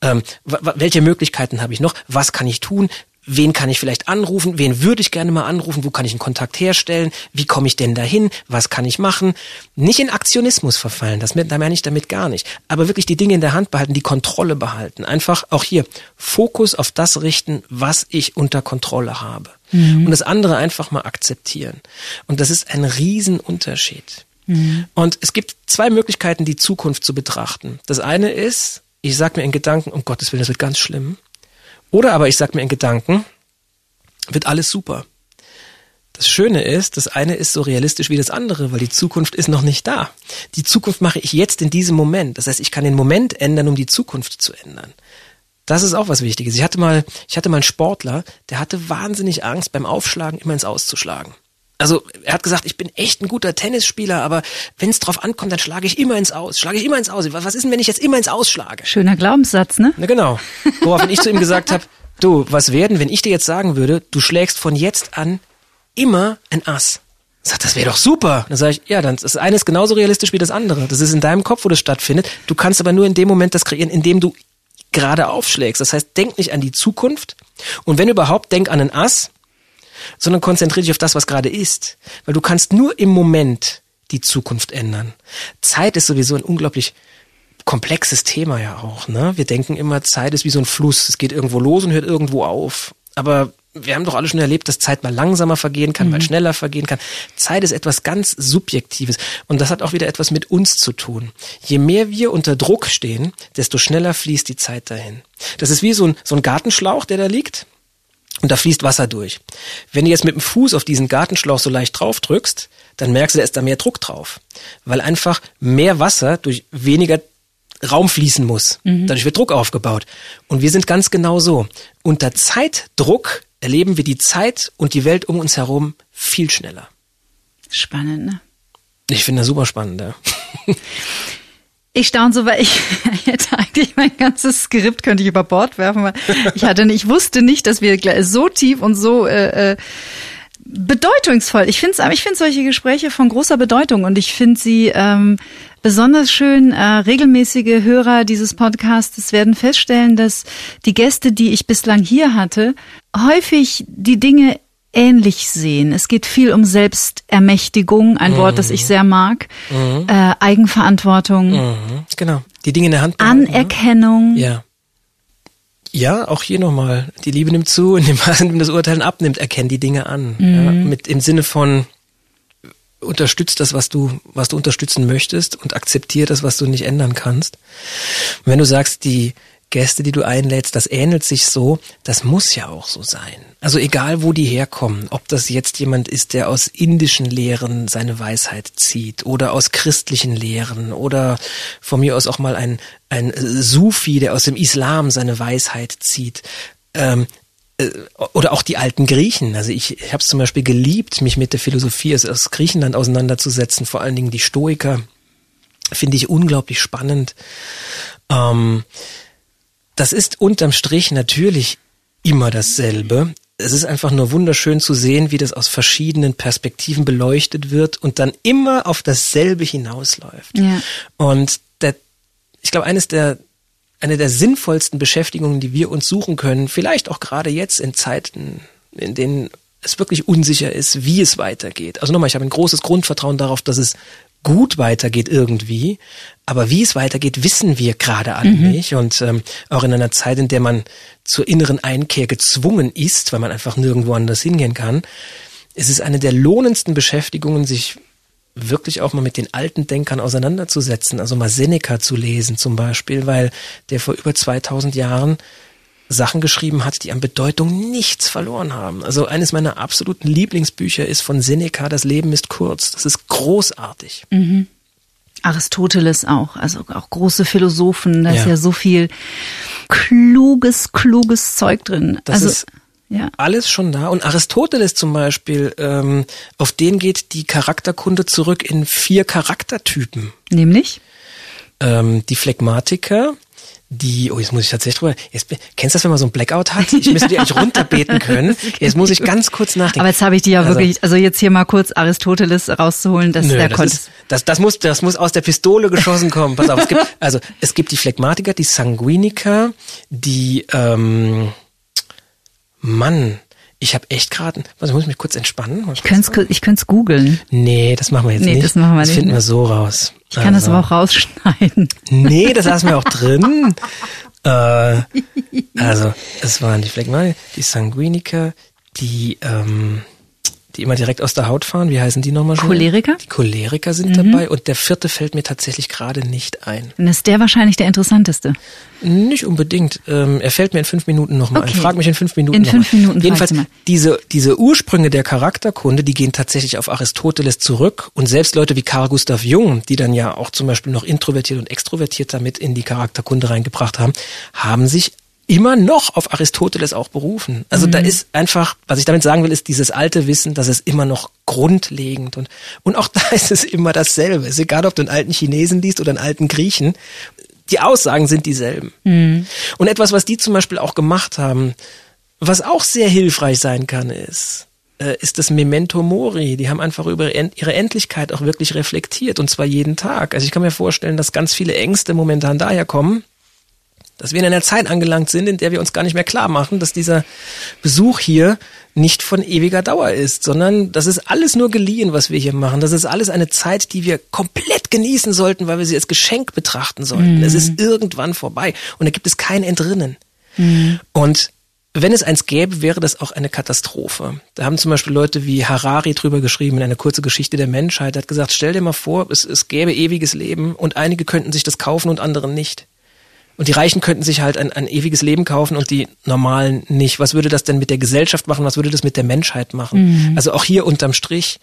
Ähm, welche Möglichkeiten habe ich noch? Was kann ich tun? Wen kann ich vielleicht anrufen, wen würde ich gerne mal anrufen, wo kann ich einen Kontakt herstellen, wie komme ich denn dahin, was kann ich machen. Nicht in Aktionismus verfallen, das da meine ich damit gar nicht. Aber wirklich die Dinge in der Hand behalten, die Kontrolle behalten. Einfach auch hier Fokus auf das richten, was ich unter Kontrolle habe. Mhm. Und das andere einfach mal akzeptieren. Und das ist ein Riesenunterschied. Mhm. Und es gibt zwei Möglichkeiten, die Zukunft zu betrachten. Das eine ist, ich sage mir in Gedanken, um Gottes Willen, das wird ganz schlimm. Oder aber ich sag mir in Gedanken, wird alles super. Das Schöne ist, das eine ist so realistisch wie das andere, weil die Zukunft ist noch nicht da. Die Zukunft mache ich jetzt in diesem Moment. Das heißt, ich kann den Moment ändern, um die Zukunft zu ändern. Das ist auch was Wichtiges. Ich hatte mal, ich hatte mal einen Sportler, der hatte wahnsinnig Angst beim Aufschlagen immer ins Auszuschlagen. Also er hat gesagt, ich bin echt ein guter Tennisspieler, aber wenn es drauf ankommt, dann schlage ich immer ins Aus. Schlage ich immer ins Aus. Was ist denn, wenn ich jetzt immer ins Ausschlage? Schöner Glaubenssatz, ne? Na genau. Woraufhin ich zu ihm gesagt habe, du, was werden, wenn ich dir jetzt sagen würde, du schlägst von jetzt an immer ein Ass? Sagt, das wäre doch super. Dann sage ich, ja, dann das eine ist genauso realistisch wie das andere. Das ist in deinem Kopf, wo das stattfindet. Du kannst aber nur in dem Moment das kreieren, in dem du gerade aufschlägst. Das heißt, denk nicht an die Zukunft. Und wenn überhaupt, denk an ein Ass sondern konzentriere dich auf das, was gerade ist. Weil du kannst nur im Moment die Zukunft ändern. Zeit ist sowieso ein unglaublich komplexes Thema ja auch. Ne? Wir denken immer, Zeit ist wie so ein Fluss. Es geht irgendwo los und hört irgendwo auf. Aber wir haben doch alle schon erlebt, dass Zeit mal langsamer vergehen kann, mhm. mal schneller vergehen kann. Zeit ist etwas ganz Subjektives. Und das hat auch wieder etwas mit uns zu tun. Je mehr wir unter Druck stehen, desto schneller fließt die Zeit dahin. Das ist wie so ein, so ein Gartenschlauch, der da liegt und da fließt Wasser durch. Wenn du jetzt mit dem Fuß auf diesen Gartenschlauch so leicht drauf drückst, dann merkst du, da ist da mehr Druck drauf. Weil einfach mehr Wasser durch weniger Raum fließen muss. Mhm. Dadurch wird Druck aufgebaut. Und wir sind ganz genau so. Unter Zeitdruck erleben wir die Zeit und die Welt um uns herum viel schneller. Spannend, ne? Ich finde das super spannend, ja. *laughs* Ich staune so, weil ich *laughs* hätte eigentlich mein ganzes Skript könnte ich über Bord werfen, weil ich hatte, ich wusste nicht, dass wir so tief und so äh, äh, bedeutungsvoll. Ich finde ich finde solche Gespräche von großer Bedeutung und ich finde sie ähm, besonders schön. Äh, regelmäßige Hörer dieses Podcasts werden feststellen, dass die Gäste, die ich bislang hier hatte, häufig die Dinge ähnlich sehen. Es geht viel um Selbstermächtigung, ein mhm. Wort, das ich sehr mag, mhm. äh, Eigenverantwortung. Mhm. Genau, die Dinge in der Hand behalten. Ne? Anerkennung. Ja. Ja, auch hier nochmal. Die Liebe nimmt zu, *laughs* in dem Maße, in dem das Urteilen abnimmt, erkenn die Dinge an. Mhm. Ja, mit im Sinne von unterstützt das, was du, was du unterstützen möchtest und akzeptiert das, was du nicht ändern kannst. Und wenn du sagst, die Gäste, die du einlädst, das ähnelt sich so, das muss ja auch so sein. Also egal, wo die herkommen, ob das jetzt jemand ist, der aus indischen Lehren seine Weisheit zieht oder aus christlichen Lehren oder von mir aus auch mal ein, ein Sufi, der aus dem Islam seine Weisheit zieht. Ähm, äh, oder auch die alten Griechen. Also ich, ich habe es zum Beispiel geliebt, mich mit der Philosophie aus Griechenland auseinanderzusetzen, vor allen Dingen die Stoiker. Finde ich unglaublich spannend. Ähm, das ist unterm Strich natürlich immer dasselbe. Es ist einfach nur wunderschön zu sehen, wie das aus verschiedenen Perspektiven beleuchtet wird und dann immer auf dasselbe hinausläuft. Ja. Und der, ich glaube, eines der, eine der sinnvollsten Beschäftigungen, die wir uns suchen können, vielleicht auch gerade jetzt in Zeiten, in denen es wirklich unsicher ist, wie es weitergeht. Also nochmal, ich habe ein großes Grundvertrauen darauf, dass es gut weitergeht irgendwie. Aber wie es weitergeht, wissen wir gerade alle mhm. nicht. Und ähm, auch in einer Zeit, in der man zur inneren Einkehr gezwungen ist, weil man einfach nirgendwo anders hingehen kann, ist es eine der lohnendsten Beschäftigungen, sich wirklich auch mal mit den alten Denkern auseinanderzusetzen. Also mal Seneca zu lesen zum Beispiel, weil der vor über 2000 Jahren Sachen geschrieben hat, die an Bedeutung nichts verloren haben. Also eines meiner absoluten Lieblingsbücher ist von Seneca, Das Leben ist kurz. Das ist großartig. Mhm. Aristoteles auch, also auch große Philosophen, da ja. ist ja so viel kluges, kluges Zeug drin. Das also, ist ja. alles schon da. Und Aristoteles zum Beispiel, ähm, auf den geht die Charakterkunde zurück in vier Charaktertypen. Nämlich? Ähm, die Phlegmatiker, die, oh, jetzt muss ich tatsächlich drüber, jetzt, kennst du das, wenn man so ein Blackout hat? Ich müsste die eigentlich *laughs* runterbeten können. Jetzt muss ich ganz kurz nachdenken. Aber jetzt habe ich die ja also, wirklich, also jetzt hier mal kurz Aristoteles rauszuholen, dass nö, der das konnte. Ist, das, das muss, das muss aus der Pistole geschossen kommen. Pass auf, es gibt, also, es gibt die Phlegmatiker, die Sanguiniker, die, ähm, Mann, ich habe echt gerade, was muss ich mich kurz entspannen? Ich könnte ich könnte googeln. Nee, das machen wir jetzt nee, nicht. Das machen wir das nicht. finden wir so raus. Ich kann also. das aber auch rausschneiden. Nee, das lassen wir auch *laughs* drin. äh, also, es waren die Phlegmatiker, die Sanguiniker, die ähm, die immer direkt aus der Haut fahren. Wie heißen die nochmal schon? Choleriker? Die Choleriker sind mhm. dabei und der vierte fällt mir tatsächlich gerade nicht ein. Dann ist der wahrscheinlich der interessanteste. Nicht unbedingt. Ähm, er fällt mir in fünf Minuten nochmal okay. ein. Frag mich in fünf Minuten In fünf mal. Minuten. Jedenfalls, diese, diese Ursprünge der Charakterkunde, die gehen tatsächlich auf Aristoteles zurück und selbst Leute wie Carl Gustav Jung, die dann ja auch zum Beispiel noch introvertiert und extrovertiert damit in die Charakterkunde reingebracht haben, haben sich immer noch auf Aristoteles auch berufen. Also mhm. da ist einfach, was ich damit sagen will, ist dieses alte Wissen, dass es immer noch grundlegend und, und auch *laughs* da ist es immer dasselbe. Es ist egal, ob du einen alten Chinesen liest oder einen alten Griechen. Die Aussagen sind dieselben. Mhm. Und etwas, was die zum Beispiel auch gemacht haben, was auch sehr hilfreich sein kann, ist, äh, ist das Memento Mori. Die haben einfach über ihre Endlichkeit auch wirklich reflektiert und zwar jeden Tag. Also ich kann mir vorstellen, dass ganz viele Ängste momentan daher kommen, dass wir in einer Zeit angelangt sind, in der wir uns gar nicht mehr klar machen, dass dieser Besuch hier nicht von ewiger Dauer ist, sondern das ist alles nur geliehen, was wir hier machen. Das ist alles eine Zeit, die wir komplett genießen sollten, weil wir sie als Geschenk betrachten sollten. Mhm. Es ist irgendwann vorbei und da gibt es kein Entrinnen. Mhm. Und wenn es eins gäbe, wäre das auch eine Katastrophe. Da haben zum Beispiel Leute wie Harari drüber geschrieben in einer kurze Geschichte der Menschheit. Er hat gesagt, stell dir mal vor, es, es gäbe ewiges Leben und einige könnten sich das kaufen und andere nicht. Und die Reichen könnten sich halt ein, ein ewiges Leben kaufen und die Normalen nicht. Was würde das denn mit der Gesellschaft machen? Was würde das mit der Menschheit machen? Mhm. Also auch hier unterm Strich,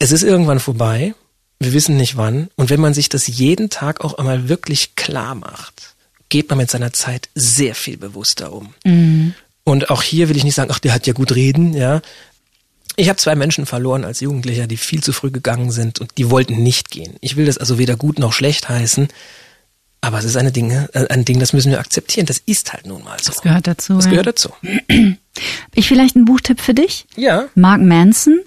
es ist irgendwann vorbei. Wir wissen nicht wann. Und wenn man sich das jeden Tag auch einmal wirklich klar macht, geht man mit seiner Zeit sehr viel bewusster um. Mhm. Und auch hier will ich nicht sagen, ach, der hat ja gut reden, ja. Ich habe zwei Menschen verloren als Jugendlicher, die viel zu früh gegangen sind und die wollten nicht gehen. Ich will das also weder gut noch schlecht heißen. Aber es ist eine Dinge, äh, ein Ding, das müssen wir akzeptieren. Das ist halt nun mal so. Das gehört dazu. Das ja. gehört dazu. *clears throat* Ich vielleicht einen Buchtipp für dich? Ja. Mark Manson.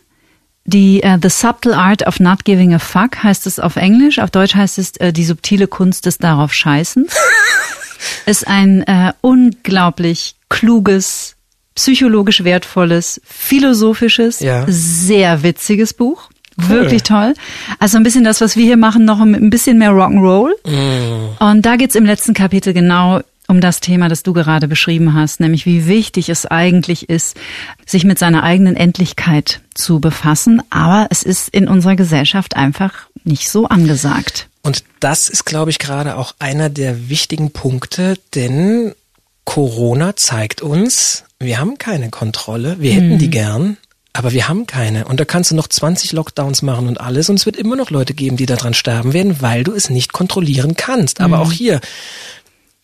Die uh, The Subtle Art of Not Giving a Fuck heißt es auf Englisch. Auf Deutsch heißt es uh, die subtile Kunst des darauf Scheißens. *laughs* ist ein uh, unglaublich kluges, psychologisch wertvolles, philosophisches, ja. sehr witziges Buch. Wirklich toll. Also ein bisschen das, was wir hier machen, noch ein bisschen mehr Rock'n'Roll. Mm. Und da geht's im letzten Kapitel genau um das Thema, das du gerade beschrieben hast, nämlich wie wichtig es eigentlich ist, sich mit seiner eigenen Endlichkeit zu befassen. Aber es ist in unserer Gesellschaft einfach nicht so angesagt. Und das ist, glaube ich, gerade auch einer der wichtigen Punkte, denn Corona zeigt uns, wir haben keine Kontrolle. Wir hätten mhm. die gern, aber wir haben keine. Und da kannst du noch 20 Lockdowns machen und alles. Und es wird immer noch Leute geben, die daran sterben werden, weil du es nicht kontrollieren kannst. Aber mhm. auch hier,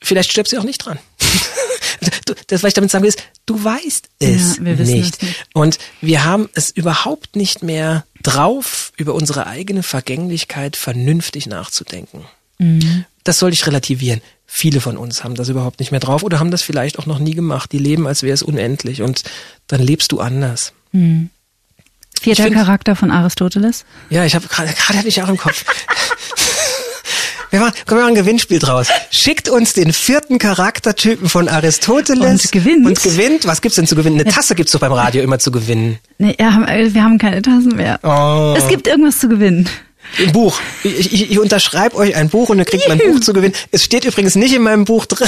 vielleicht stirbst du auch nicht dran. *laughs* das, was ich damit sagen will, ist, du weißt es ja, nicht. nicht. Und wir haben es überhaupt nicht mehr drauf, über unsere eigene Vergänglichkeit vernünftig nachzudenken. Mhm. Das soll ich relativieren. Viele von uns haben das überhaupt nicht mehr drauf oder haben das vielleicht auch noch nie gemacht. Die leben, als wäre es unendlich und dann lebst du anders. Mhm. Vierter find, Charakter von Aristoteles? Ja, ich habe gerade gerade hatte ich auch im Kopf. *laughs* Wir machen, wir machen ein Gewinnspiel draus. Schickt uns den vierten Charaktertypen von Aristoteles. Und gewinnt. Und gewinnt. Was gibt's denn zu gewinnen? Eine Tasse gibt's doch beim Radio immer zu gewinnen. Nee, ja, wir haben keine Tassen mehr. Oh. Es gibt irgendwas zu gewinnen. Ein Buch. Ich, ich, ich unterschreibe euch ein Buch und ihr kriegt mein Buch zu gewinnen. Es steht übrigens nicht in meinem Buch drin.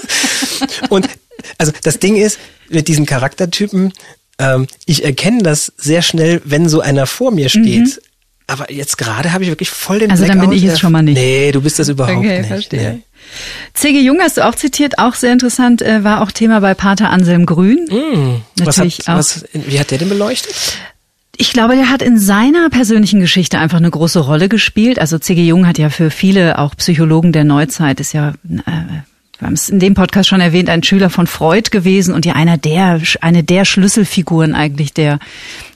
*laughs* und also das Ding ist, mit diesen Charaktertypen, ähm, ich erkenne das sehr schnell, wenn so einer vor mir steht. Mhm. Aber jetzt gerade habe ich wirklich voll den Also Blackout. dann bin ich es schon mal nicht. Nee, du bist das überhaupt okay, nicht. Verstehe. Nee. C.G. Jung hast du auch zitiert, auch sehr interessant, äh, war auch Thema bei Pater Anselm Grün. Mm, Natürlich was hat, auch. Was, wie hat der den beleuchtet? Ich glaube, der hat in seiner persönlichen Geschichte einfach eine große Rolle gespielt. Also C.G. Jung hat ja für viele, auch Psychologen der Neuzeit, ist ja, äh, wir haben es in dem Podcast schon erwähnt, ein Schüler von Freud gewesen und ja einer der, eine der Schlüsselfiguren eigentlich der,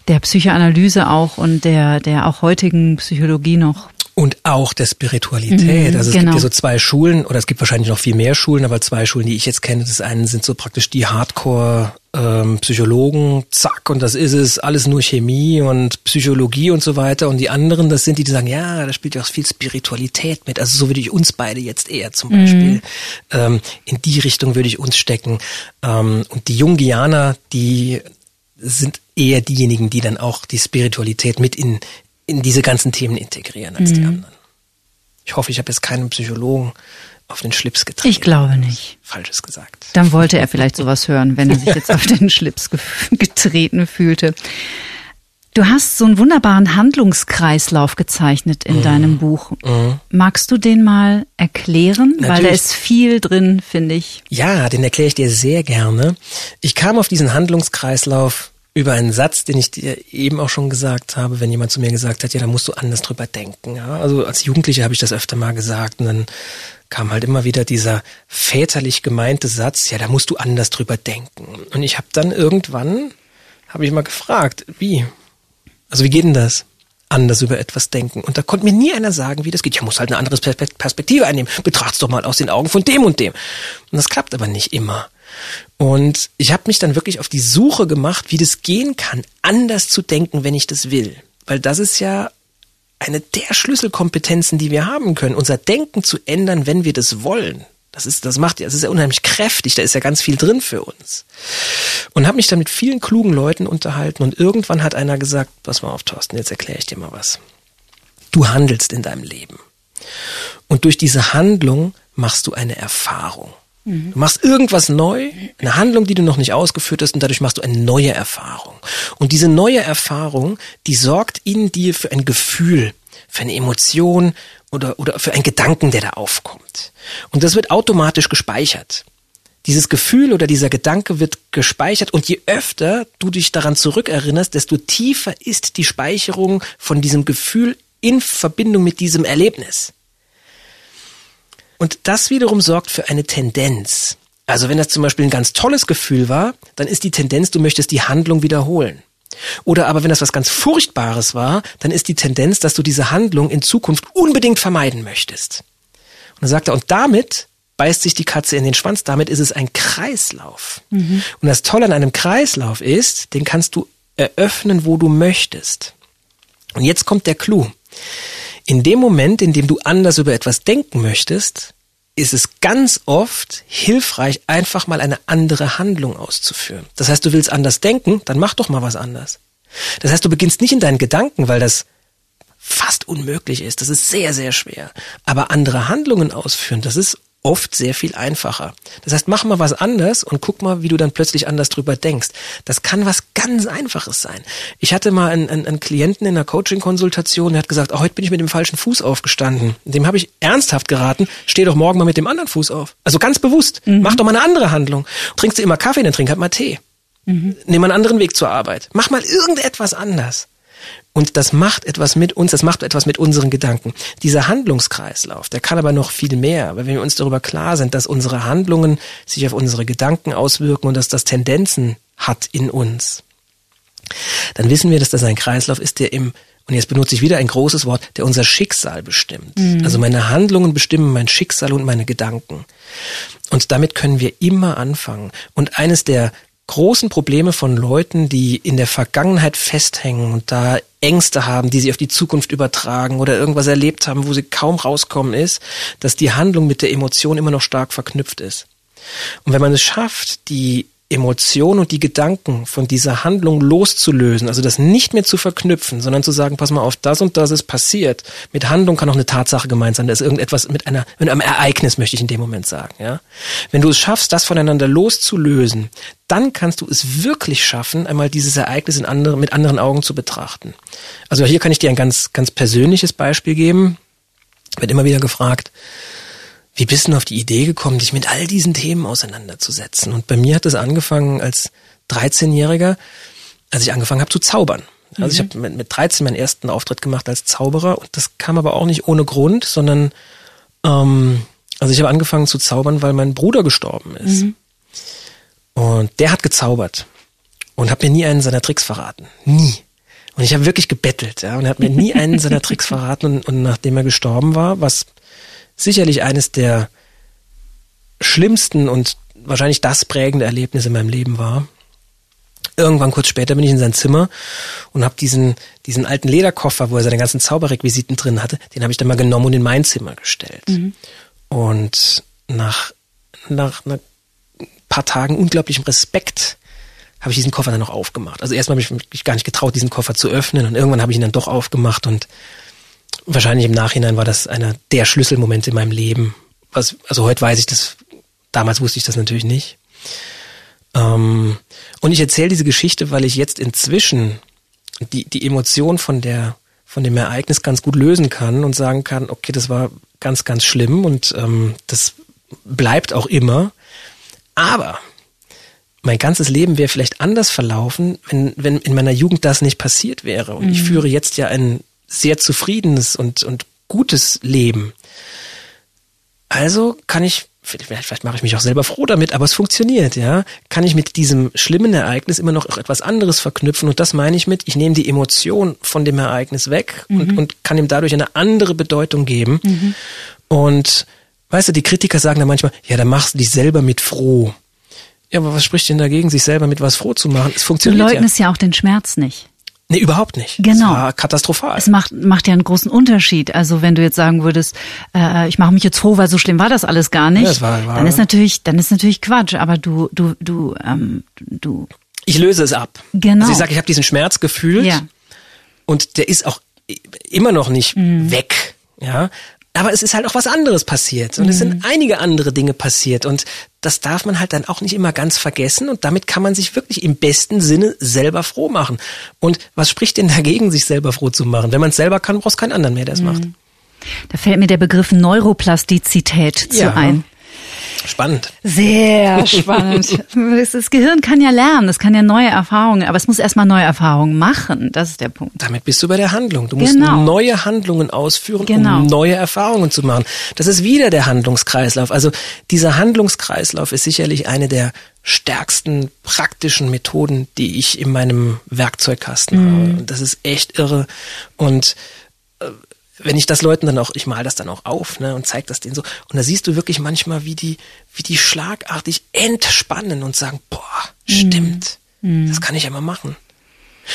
der Psychoanalyse auch und der, der auch heutigen Psychologie noch. Und auch der Spiritualität. Mhm, also es genau. gibt ja so zwei Schulen, oder es gibt wahrscheinlich noch viel mehr Schulen, aber zwei Schulen, die ich jetzt kenne. Das eine sind so praktisch die Hardcore ähm, Psychologen, zack, und das ist es, alles nur Chemie und Psychologie und so weiter. Und die anderen, das sind die, die sagen, ja, da spielt ja auch viel Spiritualität mit. Also so würde ich uns beide jetzt eher zum Beispiel. Mhm. Ähm, in die Richtung würde ich uns stecken. Ähm, und die Jungianer, die sind eher diejenigen, die dann auch die Spiritualität mit in, in diese ganzen Themen integrieren als mhm. die anderen. Ich hoffe, ich habe jetzt keinen Psychologen auf den Schlips getreten. Ich glaube nicht. Falsches gesagt. Dann wollte er vielleicht sowas hören, wenn er sich jetzt auf den Schlips *laughs* getreten fühlte. Du hast so einen wunderbaren Handlungskreislauf gezeichnet in mhm. deinem Buch. Mhm. Magst du den mal erklären? Natürlich. Weil da ist viel drin, finde ich. Ja, den erkläre ich dir sehr gerne. Ich kam auf diesen Handlungskreislauf über einen Satz, den ich dir eben auch schon gesagt habe, wenn jemand zu mir gesagt hat, ja, da musst du anders drüber denken. Ja? Also als Jugendliche habe ich das öfter mal gesagt und dann kam halt immer wieder dieser väterlich gemeinte Satz, ja, da musst du anders drüber denken. Und ich habe dann irgendwann, habe ich mal gefragt, wie? Also wie geht denn das? Anders über etwas denken. Und da konnte mir nie einer sagen, wie das geht. Ich muss halt eine andere Perspektive einnehmen. Betracht's doch mal aus den Augen von dem und dem. Und das klappt aber nicht immer. Und ich habe mich dann wirklich auf die Suche gemacht, wie das gehen kann, anders zu denken, wenn ich das will. Weil das ist ja eine der Schlüsselkompetenzen, die wir haben können, unser Denken zu ändern, wenn wir das wollen. Das ist, das macht ja, das ist ja unheimlich kräftig, da ist ja ganz viel drin für uns. Und habe mich dann mit vielen klugen Leuten unterhalten und irgendwann hat einer gesagt, pass mal auf, Thorsten, jetzt erkläre ich dir mal was. Du handelst in deinem Leben. Und durch diese Handlung machst du eine Erfahrung. Du machst irgendwas neu, eine Handlung, die du noch nicht ausgeführt hast und dadurch machst du eine neue Erfahrung. Und diese neue Erfahrung, die sorgt in dir für ein Gefühl, für eine Emotion oder, oder für einen Gedanken, der da aufkommt. Und das wird automatisch gespeichert. Dieses Gefühl oder dieser Gedanke wird gespeichert und je öfter du dich daran zurückerinnerst, desto tiefer ist die Speicherung von diesem Gefühl in Verbindung mit diesem Erlebnis. Und das wiederum sorgt für eine Tendenz. Also wenn das zum Beispiel ein ganz tolles Gefühl war, dann ist die Tendenz, du möchtest die Handlung wiederholen. Oder aber wenn das was ganz Furchtbares war, dann ist die Tendenz, dass du diese Handlung in Zukunft unbedingt vermeiden möchtest. Und dann sagt er, und damit beißt sich die Katze in den Schwanz, damit ist es ein Kreislauf. Mhm. Und das Tolle an einem Kreislauf ist, den kannst du eröffnen, wo du möchtest. Und jetzt kommt der Clou. In dem Moment, in dem du anders über etwas denken möchtest, ist es ganz oft hilfreich, einfach mal eine andere Handlung auszuführen. Das heißt, du willst anders denken, dann mach doch mal was anders. Das heißt, du beginnst nicht in deinen Gedanken, weil das fast unmöglich ist. Das ist sehr, sehr schwer. Aber andere Handlungen ausführen, das ist oft sehr viel einfacher. Das heißt, mach mal was anders und guck mal, wie du dann plötzlich anders drüber denkst. Das kann was ganz Einfaches sein. Ich hatte mal einen, einen, einen Klienten in einer Coaching-Konsultation, der hat gesagt, oh, heute bin ich mit dem falschen Fuß aufgestanden. Dem habe ich ernsthaft geraten, steh doch morgen mal mit dem anderen Fuß auf. Also ganz bewusst, mhm. mach doch mal eine andere Handlung. Trinkst du immer Kaffee, dann trink halt mal Tee. Mhm. Nimm einen anderen Weg zur Arbeit. Mach mal irgendetwas anders. Und das macht etwas mit uns, das macht etwas mit unseren Gedanken. Dieser Handlungskreislauf, der kann aber noch viel mehr, weil wenn wir uns darüber klar sind, dass unsere Handlungen sich auf unsere Gedanken auswirken und dass das Tendenzen hat in uns, dann wissen wir, dass das ein Kreislauf ist, der im und jetzt benutze ich wieder ein großes Wort, der unser Schicksal bestimmt. Mhm. Also meine Handlungen bestimmen mein Schicksal und meine Gedanken. Und damit können wir immer anfangen. Und eines der großen Probleme von Leuten, die in der Vergangenheit festhängen und da Ängste haben, die sie auf die Zukunft übertragen oder irgendwas erlebt haben, wo sie kaum rauskommen, ist, dass die Handlung mit der Emotion immer noch stark verknüpft ist. Und wenn man es schafft, die Emotion und die Gedanken von dieser Handlung loszulösen, also das nicht mehr zu verknüpfen, sondern zu sagen, pass mal auf, das und das ist passiert. Mit Handlung kann auch eine Tatsache gemeint sein, da ist irgendetwas mit einer, mit einem Ereignis, möchte ich in dem Moment sagen, ja. Wenn du es schaffst, das voneinander loszulösen, dann kannst du es wirklich schaffen, einmal dieses Ereignis in andere, mit anderen Augen zu betrachten. Also hier kann ich dir ein ganz, ganz persönliches Beispiel geben. Wird immer wieder gefragt, wie bist du auf die Idee gekommen, dich mit all diesen Themen auseinanderzusetzen? Und bei mir hat es angefangen als 13-Jähriger, als ich angefangen habe zu zaubern. Also ich mhm. habe mit, mit 13 meinen ersten Auftritt gemacht als Zauberer und das kam aber auch nicht ohne Grund, sondern ähm, also ich habe angefangen zu zaubern, weil mein Bruder gestorben ist. Mhm. Und der hat gezaubert und hat mir nie einen seiner Tricks verraten. Nie. Und ich habe wirklich gebettelt, ja, und er hat mir nie einen seiner Tricks *laughs* verraten und, und nachdem er gestorben war, was sicherlich eines der schlimmsten und wahrscheinlich das prägende Erlebnis in meinem Leben war. Irgendwann kurz später bin ich in sein Zimmer und habe diesen diesen alten Lederkoffer, wo er seine ganzen Zauberrequisiten drin hatte, den habe ich dann mal genommen und in mein Zimmer gestellt. Mhm. Und nach nach einer paar Tagen unglaublichem Respekt habe ich diesen Koffer dann noch aufgemacht. Also erstmal habe ich mich gar nicht getraut, diesen Koffer zu öffnen und irgendwann habe ich ihn dann doch aufgemacht und wahrscheinlich im Nachhinein war das einer der Schlüsselmomente in meinem Leben. Was, also heute weiß ich das, damals wusste ich das natürlich nicht. Ähm, und ich erzähle diese Geschichte, weil ich jetzt inzwischen die, die Emotion von der, von dem Ereignis ganz gut lösen kann und sagen kann, okay, das war ganz, ganz schlimm und ähm, das bleibt auch immer. Aber mein ganzes Leben wäre vielleicht anders verlaufen, wenn, wenn in meiner Jugend das nicht passiert wäre. Und mhm. ich führe jetzt ja ein sehr zufriedenes und, und gutes Leben. Also kann ich, vielleicht, vielleicht mache ich mich auch selber froh damit, aber es funktioniert, ja. Kann ich mit diesem schlimmen Ereignis immer noch etwas anderes verknüpfen und das meine ich mit, ich nehme die Emotion von dem Ereignis weg mhm. und, und kann ihm dadurch eine andere Bedeutung geben. Mhm. Und weißt du, die Kritiker sagen dann manchmal, ja, dann machst du dich selber mit froh. Ja, aber was spricht denn dagegen, sich selber mit was froh zu machen? Es funktioniert. Du leugnest ja, ja auch den Schmerz nicht. Nee, überhaupt nicht. Genau. Das war katastrophal. Es macht, macht ja einen großen Unterschied. Also wenn du jetzt sagen würdest, äh, ich mache mich jetzt froh, weil so schlimm war das alles gar nicht, ja, das war, war, dann ist natürlich, dann ist natürlich Quatsch. Aber du, du, du, ähm, du. Ich löse es ab. Genau. Also ich sage, ich habe diesen Schmerz gefühlt ja. und der ist auch immer noch nicht mhm. weg. Ja, aber es ist halt auch was anderes passiert und mhm. es sind mhm. einige andere Dinge passiert und das darf man halt dann auch nicht immer ganz vergessen und damit kann man sich wirklich im besten Sinne selber froh machen. Und was spricht denn dagegen, sich selber froh zu machen? Wenn man es selber kann, brauchst keinen anderen mehr, der es mhm. macht. Da fällt mir der Begriff Neuroplastizität zu ja. ein. Spannend. Sehr *laughs* spannend. das Gehirn kann ja lernen, es kann ja neue Erfahrungen, aber es muss erstmal neue Erfahrungen machen. Das ist der Punkt. Damit bist du bei der Handlung. Du musst genau. neue Handlungen ausführen, genau. um neue Erfahrungen zu machen. Das ist wieder der Handlungskreislauf. Also dieser Handlungskreislauf ist sicherlich eine der stärksten praktischen Methoden, die ich in meinem Werkzeugkasten mhm. habe. Das ist echt irre. Und äh, wenn ich das Leuten dann auch, ich mal das dann auch auf, ne, und zeig das denen so, und da siehst du wirklich manchmal, wie die, wie die schlagartig entspannen und sagen, boah, stimmt, mhm. das kann ich ja mal machen.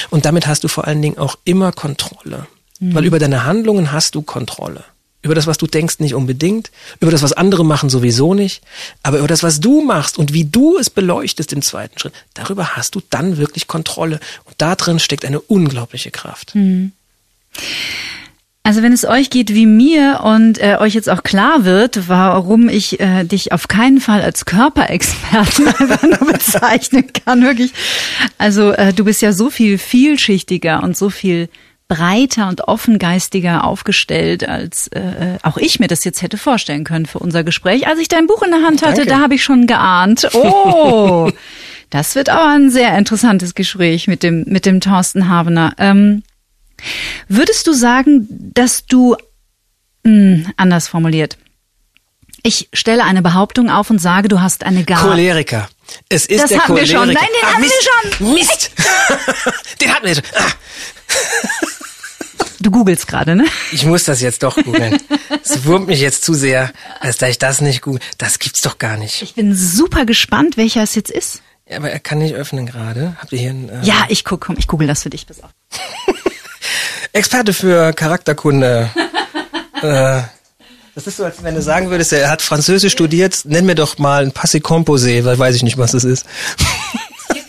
Und damit hast du vor allen Dingen auch immer Kontrolle. Mhm. Weil über deine Handlungen hast du Kontrolle. Über das, was du denkst, nicht unbedingt. Über das, was andere machen, sowieso nicht. Aber über das, was du machst und wie du es beleuchtest im zweiten Schritt, darüber hast du dann wirklich Kontrolle. Und da drin steckt eine unglaubliche Kraft. Mhm. Also wenn es euch geht wie mir und äh, euch jetzt auch klar wird, warum ich äh, dich auf keinen Fall als Körperexperten *laughs* einfach nur bezeichnen kann, wirklich. Also äh, du bist ja so viel vielschichtiger und so viel breiter und offengeistiger aufgestellt, als äh, äh, auch ich mir das jetzt hätte vorstellen können für unser Gespräch. Als ich dein Buch in der Hand hatte, Danke. da habe ich schon geahnt. Oh, *laughs* das wird aber ein sehr interessantes Gespräch mit dem mit dem Thorsten Havener. Ähm, Würdest du sagen, dass du mh, anders formuliert? Ich stelle eine Behauptung auf und sage, du hast eine Gabe. Choleriker. Es ist Das der hatten wir Choleriker. schon. Nein, den ah, hatten wir Mist. schon. Mist. *laughs* den hatten wir schon. Ah, Du googelst gerade, ne? ich muss das jetzt doch googeln. Es wurmt mich jetzt zu sehr, als da ich das nicht google. Das gibt's doch gar nicht. Ich bin super gespannt, welcher es jetzt ist. Ja, aber er kann nicht öffnen gerade. Habt ihr hier einen äh, Ja, ich guck, komm, ich google das für dich. Pass auf. *laughs* Experte für Charakterkunde? *laughs* äh, das ist so, als wenn du sagen würdest, er hat Französisch studiert. Nenn mir doch mal ein Passé Composé, weil weiß ich nicht, was das ist.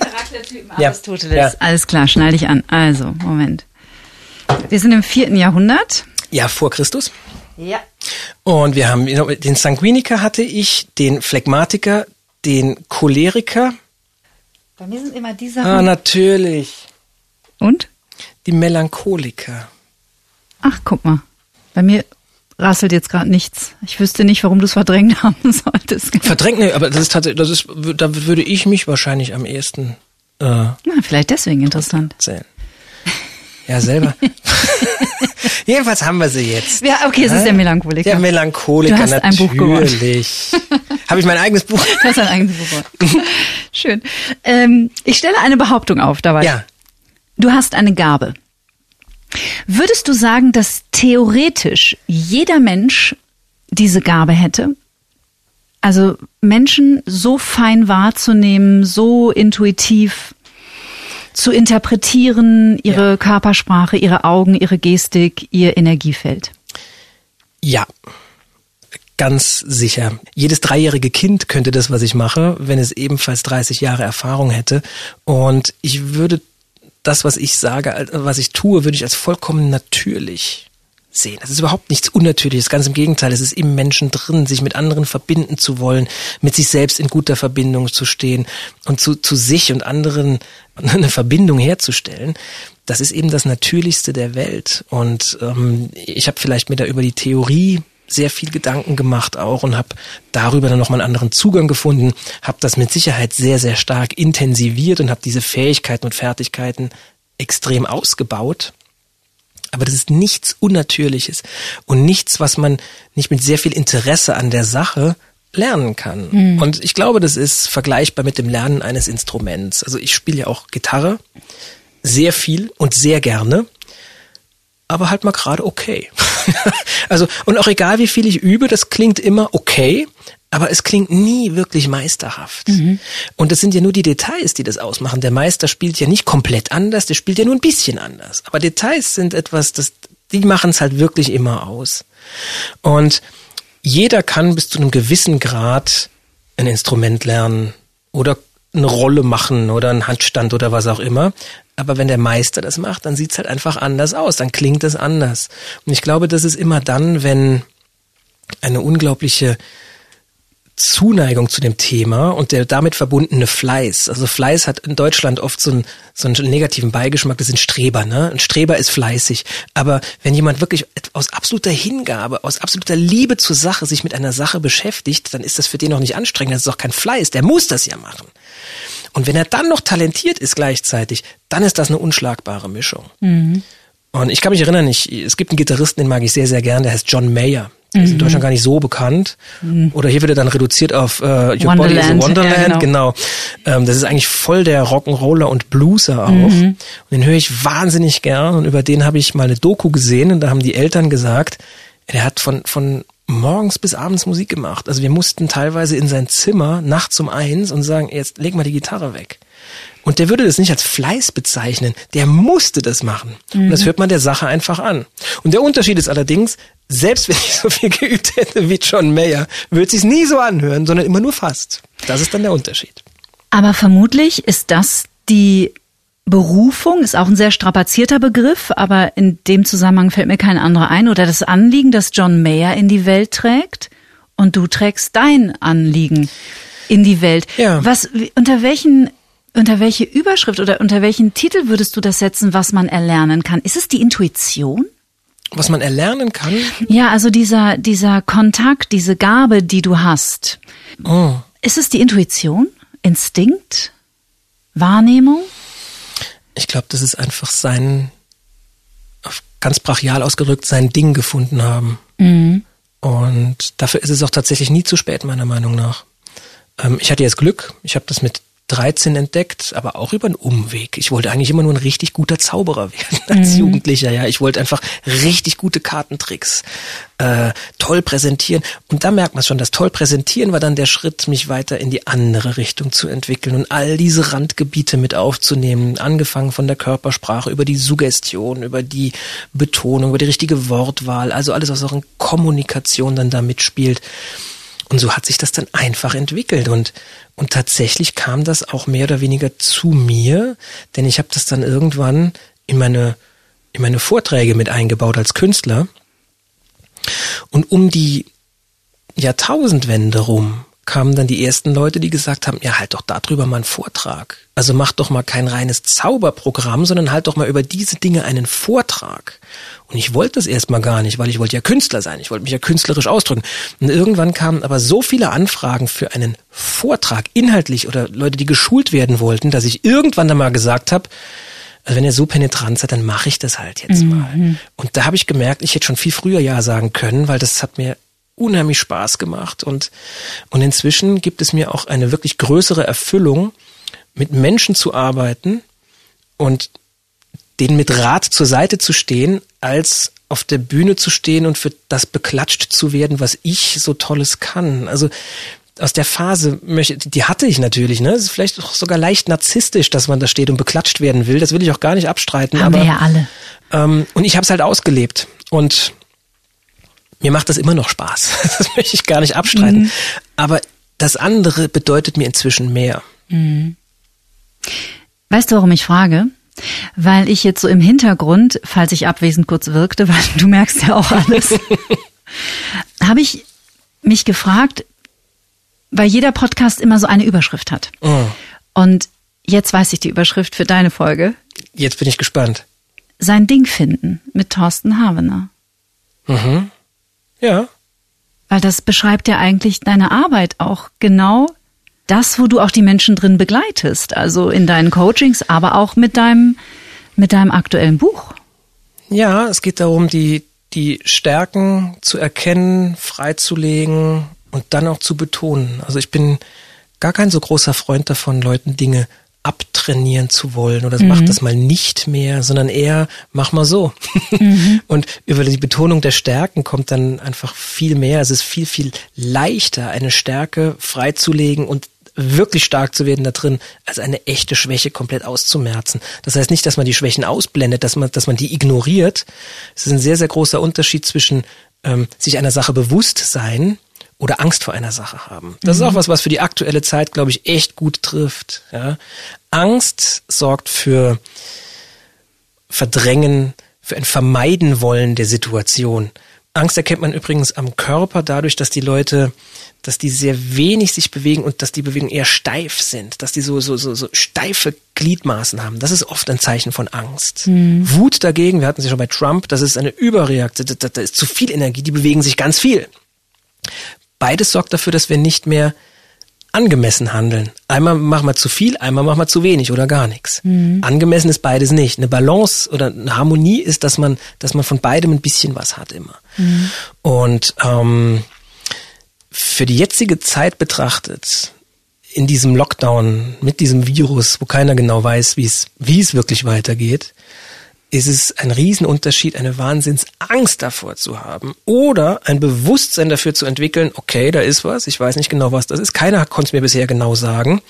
Charaktertypen Ja, Aristoteles. ja. Alles klar, schneide ich an. Also, Moment. Wir sind im vierten Jahrhundert. Ja, vor Christus. Ja. Und wir haben den Sanguiniker hatte ich, den Phlegmatiker, den Choleriker. Bei mir sind immer die Ah, natürlich. und? Die Melancholiker. Ach, guck mal. Bei mir rasselt jetzt gerade nichts. Ich wüsste nicht, warum du es verdrängt *laughs* haben solltest. Verdrängt, ne, aber das ist tatsächlich, das ist, da würde ich mich wahrscheinlich am ehesten äh, Na, vielleicht deswegen interessant. zählen. Ja, selber. *laughs* Jedenfalls haben wir sie jetzt. Ja, okay, es ist der Melancholiker. Der Melancholiker, Du hast ein Buch natürlich. *laughs* Habe ich mein eigenes Buch? Du hast ein eigenes Buch. Schön. Ähm, ich stelle eine Behauptung auf dabei. Ja. Du hast eine Gabe. Würdest du sagen, dass theoretisch jeder Mensch diese Gabe hätte? Also Menschen so fein wahrzunehmen, so intuitiv zu interpretieren, ihre Ja. Körpersprache, ihre Augen, ihre Gestik, ihr Energiefeld. Ja. Ganz sicher. Jedes dreijährige Kind könnte das, was ich mache, wenn es ebenfalls 30 Jahre Erfahrung hätte. Und ich würde das, was ich sage, was ich tue, würde ich als vollkommen natürlich sehen. Das ist überhaupt nichts Unnatürliches. Ganz im Gegenteil. Es ist im Menschen drin, sich mit anderen verbinden zu wollen, mit sich selbst in guter Verbindung zu stehen und zu, zu sich und anderen *laughs* eine Verbindung herzustellen. Das ist eben das Natürlichste der Welt. Und ähm, ich habe vielleicht mir da über die Theorie sehr viel Gedanken gemacht auch und habe darüber dann nochmal einen anderen Zugang gefunden, habe das mit Sicherheit sehr, sehr stark intensiviert und habe diese Fähigkeiten und Fertigkeiten extrem ausgebaut. Aber das ist nichts Unnatürliches und nichts, was man nicht mit sehr viel Interesse an der Sache lernen kann. Und ich glaube, das ist vergleichbar mit dem Lernen eines Instruments. Also ich spiele ja auch Gitarre sehr viel und sehr gerne, aber halt mal gerade okay. *laughs* also und auch egal wie viel ich übe, das klingt immer okay, aber es klingt nie wirklich meisterhaft. Und das sind ja nur die Details, die das ausmachen. Der Meister spielt ja nicht komplett anders, der spielt ja nur ein bisschen anders. Aber Details sind etwas, das die machen es halt wirklich immer aus. Und jeder kann bis zu einem gewissen Grad ein Instrument lernen oder eine Rolle machen oder einen Handstand oder was auch immer. Aber wenn der Meister das macht, dann sieht's halt einfach anders aus, dann klingt es anders. Und ich glaube, das ist immer dann, wenn eine unglaubliche Zuneigung zu dem Thema und der damit verbundene Fleiß. Also Fleiß hat in Deutschland oft so einen, so einen negativen Beigeschmack, das sind Streber, ne? Ein Streber ist fleißig. Aber wenn jemand wirklich aus absoluter Hingabe, aus absoluter Liebe zur Sache sich mit einer Sache beschäftigt, dann ist das für den noch nicht anstrengend, das ist auch kein Fleiß, der muss das ja machen. Und wenn er dann noch talentiert ist gleichzeitig, dann ist das eine unschlagbare Mischung. Und ich kann mich erinnern, ich, es gibt einen Gitarristen, den mag ich sehr, sehr gern, der heißt John Mayer. Der ist in Deutschland gar nicht so bekannt. Oder hier wird er dann reduziert auf äh, Your Body is a Wonderland, Wonderland. ja, genau. Ähm, das ist eigentlich voll der Rock'n'Roller und Blueser auch. Und den höre ich wahnsinnig gern. Und über den habe ich mal eine Doku gesehen und da haben die Eltern gesagt, der hat von, von morgens bis abends Musik gemacht. Also wir mussten teilweise in sein Zimmer nachts um eins und sagen, jetzt leg mal die Gitarre weg. Und der würde das nicht als Fleiß bezeichnen. Der musste das machen. Und das hört man der Sache einfach an. Und der Unterschied ist allerdings, selbst wenn ich so viel geübt hätte wie John Mayer, würde sich's nie so anhören, sondern immer nur fast. Das ist dann der Unterschied. Aber vermutlich ist das die Berufung ist auch ein sehr strapazierter Begriff, aber in dem Zusammenhang fällt mir kein anderer ein. Oder das Anliegen, das John Mayer in die Welt trägt und du trägst dein Anliegen in die Welt. Ja. Was, unter welchen, unter welche Überschrift oder unter welchen Titel würdest du das setzen, was man erlernen kann? Ist es die Intuition? Was man erlernen kann? Ja, also dieser, dieser Kontakt, diese Gabe, die du hast. Oh. Ist es die Intuition? Instinkt? Wahrnehmung? Ich glaube, das ist einfach sein, ganz brachial ausgedrückt, sein Ding gefunden haben. Und dafür ist es auch tatsächlich nie zu spät, meiner Meinung nach. Ähm, ich hatte jetzt Glück, ich habe das mit 13 entdeckt, aber auch über einen Umweg. Ich wollte eigentlich immer nur ein richtig guter Zauberer werden *laughs* als Jugendlicher. Ja, ich wollte einfach richtig gute Kartentricks äh, toll präsentieren. Und da merkt man schon, das toll präsentieren war dann der Schritt, mich weiter in die andere Richtung zu entwickeln und all diese Randgebiete mit aufzunehmen. Angefangen von der Körpersprache über die Suggestion, über die Betonung, über die richtige Wortwahl, also alles, was auch in Kommunikation dann da mitspielt. Und so hat sich das dann einfach entwickelt und und tatsächlich kam das auch mehr oder weniger zu mir, denn ich habe das dann irgendwann in meine in meine Vorträge mit eingebaut als Künstler. Und um die Jahrtausendwende rum kamen dann die ersten Leute, die gesagt haben, ja, halt doch darüber mal einen Vortrag. Also mach doch mal kein reines Zauberprogramm, sondern halt doch mal über diese Dinge einen Vortrag. Und ich wollte das erstmal gar nicht, weil ich wollte ja Künstler sein, ich wollte mich ja künstlerisch ausdrücken. Und irgendwann kamen aber so viele Anfragen für einen Vortrag, inhaltlich oder Leute, die geschult werden wollten, dass ich irgendwann dann mal gesagt habe, also wenn ihr so penetrant seid, dann mache ich das halt jetzt mal. Und da habe ich gemerkt, ich hätte schon viel früher Ja sagen können, weil das hat mir unheimlich Spaß gemacht. Und, und inzwischen gibt es mir auch eine wirklich größere Erfüllung, mit Menschen zu arbeiten und denen mit Rat zur Seite zu stehen, als auf der Bühne zu stehen und für das beklatscht zu werden, was ich so Tolles kann. Also aus der Phase möchte, die hatte ich natürlich, ne? Es ist vielleicht auch sogar leicht narzisstisch, dass man da steht und beklatscht werden will. Das will ich auch gar nicht abstreiten. Haben aber, wir ja alle. Ähm, und ich habe es halt ausgelebt. Und mir macht das immer noch Spaß. *laughs* Das möchte ich gar nicht abstreiten. Aber das andere bedeutet mir inzwischen mehr. Weißt du, warum ich frage? Weil ich jetzt so im Hintergrund, falls ich abwesend kurz wirkte, *laughs* weil du merkst ja auch alles, *laughs* habe ich mich gefragt, weil jeder Podcast immer so eine Überschrift hat. Oh, Und jetzt weiß ich die Überschrift für deine Folge. jetzt bin ich gespannt. Sein Ding finden mit Thorsten Havener. Ja, Weil das beschreibt ja eigentlich deine Arbeit auch genau das, wo du auch die Menschen drin begleitest. Also in deinen Coachings, aber auch mit deinem, mit deinem aktuellen Buch. ja, es geht darum, die, die Stärken zu erkennen, freizulegen und dann auch zu betonen. Also ich bin gar kein so großer Freund davon, Leuten Dinge abtrainieren zu wollen oder mach das mal nicht mehr, sondern eher mach mal so. *laughs* Und über die Betonung der Stärken kommt dann einfach viel mehr. Es ist viel, viel leichter, eine Stärke freizulegen und wirklich stark zu werden da drin, als eine echte Schwäche komplett auszumerzen. Das heißt nicht, dass man die Schwächen ausblendet, dass man, dass man die ignoriert. Es ist ein sehr, sehr großer Unterschied zwischen ähm, sich einer Sache bewusst sein oder Angst vor einer Sache haben. Das ist auch was, was für die aktuelle Zeit, glaube ich, echt gut trifft. Ja? Angst sorgt für Verdrängen, für ein Vermeiden wollen der Situation. Angst erkennt man übrigens am Körper dadurch, dass die Leute, dass die sehr wenig sich bewegen und dass die Bewegungen eher steif sind, dass die so, so, so, so steife Gliedmaßen haben. Das ist oft ein Zeichen von Angst. Wut dagegen, wir hatten sie schon bei Trump, das ist eine Überreaktion, da, da ist zu viel Energie, die bewegen sich ganz viel. Beides sorgt dafür, dass wir nicht mehr angemessen handeln. Einmal machen wir zu viel, einmal machen wir zu wenig oder gar nichts. Angemessen ist beides nicht. Eine Balance oder eine Harmonie ist, dass man, dass man von beidem ein bisschen was hat immer. Und ähm, für die jetzige Zeit betrachtet, in diesem Lockdown mit diesem Virus, wo keiner genau weiß, wie es, wie es wirklich weitergeht, ist es ein Riesenunterschied, eine Wahnsinnsangst davor zu haben oder ein Bewusstsein dafür zu entwickeln, okay, da ist was, ich weiß nicht genau, was das ist. Keiner konnte es mir bisher genau sagen.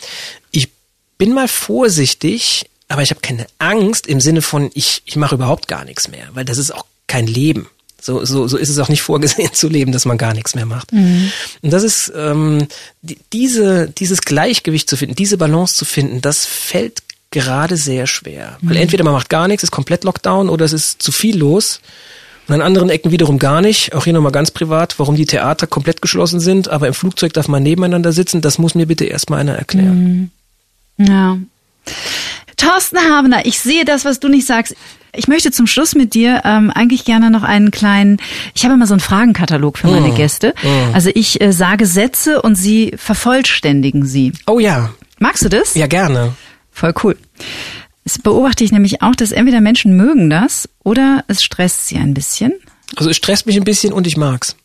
Ich bin mal vorsichtig, aber ich habe keine Angst im Sinne von, ich, ich mache überhaupt gar nichts mehr, weil das ist auch kein Leben. So, so, so ist es auch nicht vorgesehen *laughs* zu leben, dass man gar nichts mehr macht. Und das ist ähm, die, diese, dieses Gleichgewicht zu finden, diese Balance zu finden, das fällt gerade sehr schwer. Weil entweder man macht gar nichts, ist komplett Lockdown oder es ist zu viel los. Und an anderen Ecken wiederum gar nicht. Auch hier nochmal ganz privat, warum die Theater komplett geschlossen sind, aber im Flugzeug darf man nebeneinander sitzen. Das muss mir bitte erstmal einer erklären. Ja. Thorsten Habener, ich sehe das, was du nicht sagst. Ich möchte zum Schluss mit dir ähm, eigentlich gerne noch einen kleinen, ich habe immer so einen Fragenkatalog für meine Gäste. Also ich äh, sage Sätze und sie vervollständigen sie. Oh ja, Magst du das? ja gerne. Voll cool. Das beobachte ich nämlich auch, dass entweder Menschen mögen das oder es stresst sie ein bisschen. Also es stresst mich ein bisschen und ich mag's.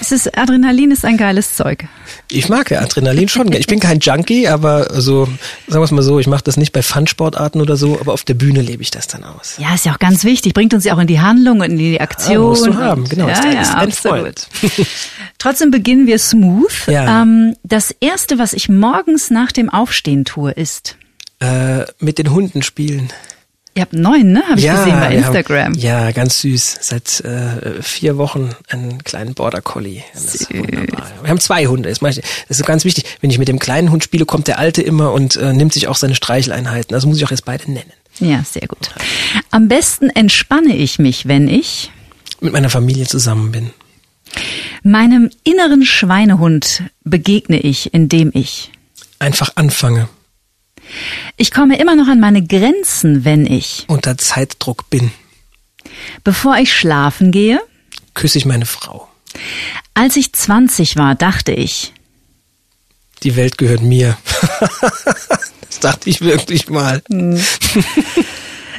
Es ist, Adrenalin ist ein geiles Zeug. Ich mag ja Adrenalin schon. Ich bin kein Junkie, aber so, sagen wir es mal so, ich mache das nicht bei Fun-Sportarten oder so, aber auf der Bühne lebe ich das dann aus. Ja, ist ja auch ganz wichtig. Bringt uns ja auch in die Handlung und in die Aktion. Ja, musst du haben, genau. Ja, Ist ja, ist absolut. *laughs* Trotzdem beginnen wir smooth. Ja. Ähm, das erste, was ich morgens nach dem Aufstehen tue, ist. Äh, mit den Hunden spielen. Ihr habt neun, ne? Habe ich gesehen bei wir haben- Instagram. ja, ganz süß. Seit äh, vier Wochen einen kleinen Border Collie. Das ist wunderbar. Wir haben zwei Hunde. Das, ist so ganz wichtig. Wenn ich mit dem kleinen Hund spiele, kommt der alte immer und äh, nimmt sich auch seine Streicheleinheiten. Also muss ich auch jetzt beide nennen. Ja, sehr gut. Am besten entspanne ich mich, wenn ich Mit meiner Familie zusammen bin. meinem inneren Schweinehund begegne ich, indem ich Einfach anfange. Ich komme immer noch an meine Grenzen, wenn ich Unter Zeitdruck bin. bevor ich schlafen gehe. Küsse ich meine Frau. Als ich 20 war, dachte ich, Die Welt gehört mir. *laughs* das dachte ich wirklich mal.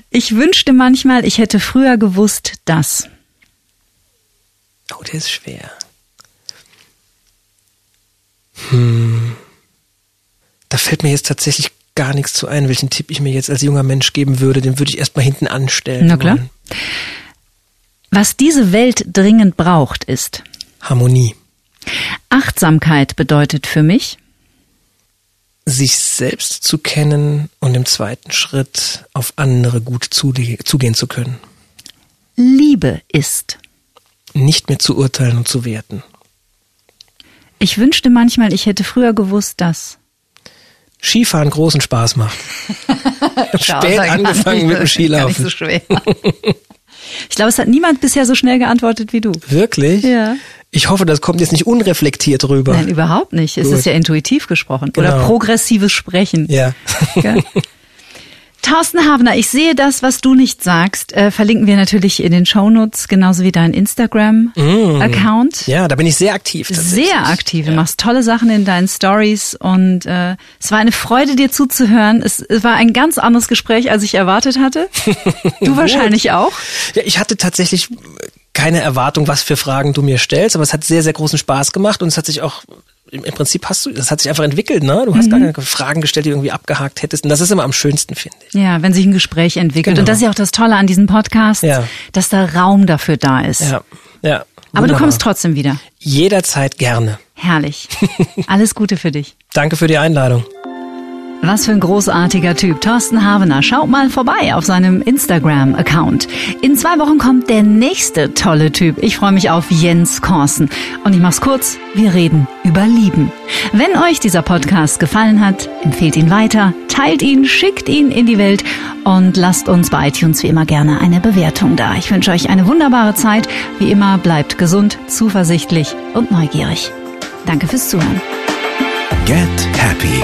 ich wünschte manchmal, ich hätte früher gewusst, dass. Oh, der ist schwer. Hm. Da fällt mir jetzt tatsächlich gar nichts zu ein, welchen Tipp ich mir jetzt als junger Mensch geben würde. Den würde ich erstmal hinten anstellen. Na klar. wollen. Was diese Welt dringend braucht, ist Harmonie. Achtsamkeit bedeutet für mich, Sich selbst zu kennen und im zweiten Schritt auf andere gut zuge- zugehen zu können. Liebe ist. Nicht mehr zu urteilen und zu werten. Ich wünschte manchmal, ich hätte früher gewusst, dass. Skifahren großen Spaß macht. *laughs* Ich habe spät angefangen mit dem Skilaufen. so schwer. *laughs* Ich glaube, es hat niemand bisher so schnell geantwortet wie du. Wirklich? Ja. Ich hoffe, das kommt jetzt nicht unreflektiert rüber. Nein, überhaupt nicht. Es Gut. ist ja intuitiv gesprochen. Oder Genau. progressives Sprechen. Ja. Gell? *laughs* Thorsten Habener, ich sehe das, was du nicht sagst, äh, verlinken wir natürlich in den Shownotes, genauso wie dein Instagram-Account. Ja, da bin ich sehr aktiv. Sehr aktiv. Du machst tolle Sachen in deinen Stories und äh, es war eine Freude, dir zuzuhören. Es, es war ein ganz anderes Gespräch, als ich erwartet hatte. *laughs* Du wahrscheinlich auch. Ja, ich hatte tatsächlich keine Erwartung, was für Fragen du mir stellst, aber es hat sehr, sehr großen Spaß gemacht und es hat sich auch im im Prinzip hast du, das hat sich einfach entwickelt, ne? Du hast gar Mhm. keine Fragen gestellt, die du irgendwie abgehakt hättest. Und das ist immer am schönsten, finde ich. Ja, wenn sich ein Gespräch entwickelt. Genau. Und das ist ja auch das Tolle an diesem Podcast, Ja. dass da Raum dafür da ist. Ja, ja. Aber du kommst trotzdem wieder. jederzeit gerne. Herrlich. Alles Gute für dich. *laughs* Danke für die Einladung. Was für ein großartiger Typ. Thorsten Havener. Schaut mal vorbei auf seinem Instagram-Account. In zwei Wochen kommt der nächste tolle Typ. Ich freue mich auf Jens Korsen. Und ich mach's kurz. Wir reden über Lieben. Wenn euch dieser Podcast gefallen hat, empfehlt ihn weiter, teilt ihn, schickt ihn in die Welt und lasst uns bei iTunes wie immer gerne eine Bewertung da. Ich wünsche euch eine wunderbare Zeit. Wie immer bleibt gesund, zuversichtlich und neugierig. Danke fürs Zuhören. Get Happy.